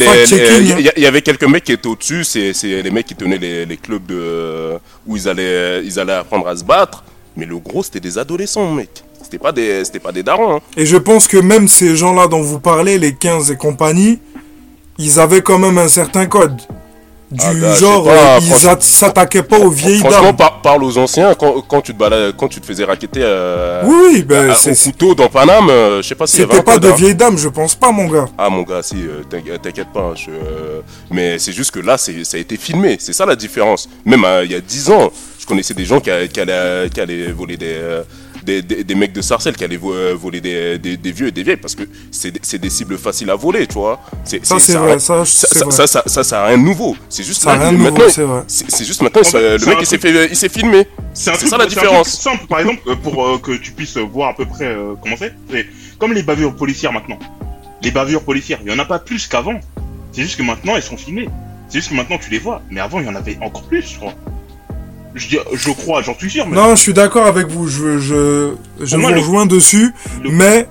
[SPEAKER 3] Il y, il y avait quelques mecs qui étaient au-dessus, c'est c'est les mecs qui tenaient les, les clubs de, où ils allaient, ils allaient apprendre à se battre. Mais le gros, c'était des adolescents, mec. C'était pas des, c'était pas des darons. hein.
[SPEAKER 4] Et je pense que même ces gens-là dont vous parlez, les 15 et compagnie, ils avaient quand même un certain code. Du
[SPEAKER 3] Ah, je
[SPEAKER 4] genre,
[SPEAKER 3] pas,
[SPEAKER 4] euh, ils s'attaquaient pas aux vieilles dames.
[SPEAKER 3] par- parle aux anciens. Quand, quand tu te balades, quand tu te faisais raqueter euh,
[SPEAKER 4] Oui, ben,
[SPEAKER 3] à-
[SPEAKER 4] c'est-
[SPEAKER 3] au couteau dans Paname, euh, je sais pas avait
[SPEAKER 4] c'était pas de
[SPEAKER 3] hein.
[SPEAKER 4] vieilles dames, je pense pas, mon gars.
[SPEAKER 3] Ah mon gars, si, euh, t'inqui- t'inquiète pas. hein, je, euh, mais c'est juste que là, ça a été filmé. C'est ça la différence. Même euh, il y a 10 ans, connaissais des gens qui, a- qui allaient, qui allaient voler des, euh, des, des- des mecs de Sarcelles, qui allaient euh, voler des, des- des vieux et des vieilles, parce que c'est des- c'est des cibles faciles à voler, tu vois.
[SPEAKER 4] Ça, c'est vrai, ça,
[SPEAKER 3] Ça,
[SPEAKER 4] c'est
[SPEAKER 3] ça,
[SPEAKER 4] vrai.
[SPEAKER 3] ça, ça, ça, ça a rien de nouveau. C'est juste là, maintenant,
[SPEAKER 4] c'est
[SPEAKER 3] juste maintenant, euh, le mec il s'est fait, il s'est filmé.
[SPEAKER 1] C'est un
[SPEAKER 3] C'est
[SPEAKER 1] truc-
[SPEAKER 3] ça la
[SPEAKER 1] un truc
[SPEAKER 3] différence.
[SPEAKER 1] simple, par exemple, pour euh, que tu puisses voir à peu près euh, comment c'est. C'est comme les bavures policières maintenant. Les bavures policières, il y en a pas plus qu'avant. C'est juste que maintenant elles sont filmées. C'est juste que maintenant tu les vois. Mais avant il y en avait encore plus, je crois. Je, crois, j'en suis sûr. Mais
[SPEAKER 4] Non, je suis d'accord avec vous, je, je, je vous
[SPEAKER 1] le-
[SPEAKER 4] rejoins dessus,
[SPEAKER 1] le-
[SPEAKER 4] mais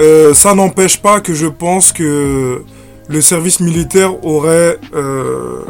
[SPEAKER 4] euh, ça n'empêche pas que je pense que le service militaire aurait euh,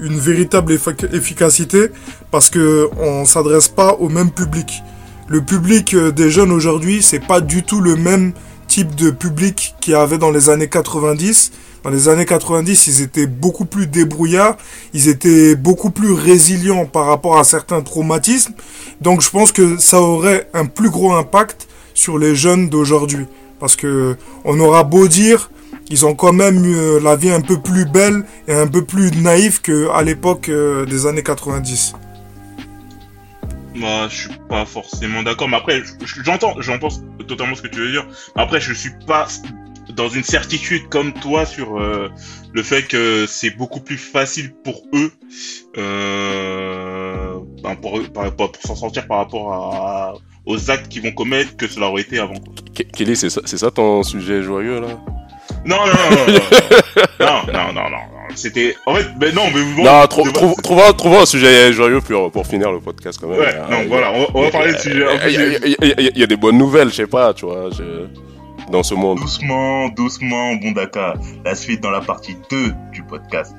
[SPEAKER 4] une véritable effic- efficacité parce que on s'adresse pas au même public. Le public euh, des jeunes aujourd'hui, c'est pas du tout le même type de public qu'il y avait dans les années 90. Dans les années 90, ils étaient beaucoup plus débrouillards, ils étaient beaucoup plus résilients par rapport à certains traumatismes. Donc je pense que ça aurait un plus gros impact sur les jeunes d'aujourd'hui. Parce que on aura beau dire, ils ont quand même eu euh, la vie un peu plus belle et un peu plus naïve qu'à l'époque euh, des années 90.
[SPEAKER 1] Moi, je suis pas forcément d'accord. Mais après, je- je- j'entends, j'entends totalement ce que tu veux dire. Après, je suis pas dans une certitude comme toi sur euh, le fait que c'est beaucoup plus facile pour eux euh, ben, pour, s'en sortir par rapport à, aux actes qu'ils vont commettre que cela aurait été avant.
[SPEAKER 3] Kelly, c'est ça, ton sujet joyeux là?
[SPEAKER 1] Non non non, non, non, non, non, non, C'était. En fait, mais non, mais bon.
[SPEAKER 3] Non, trou
[SPEAKER 1] trou
[SPEAKER 3] trouvons, un sujet joyeux pour, pour finir le podcast quand même.
[SPEAKER 1] Ouais, non,
[SPEAKER 3] euh,
[SPEAKER 1] voilà, on, va parler de sujet.
[SPEAKER 3] Il y, a des bonnes nouvelles, je sais pas, tu vois dans ce monde.
[SPEAKER 5] Doucement, doucement, bon Dakar. La suite dans la partie 2 du podcast.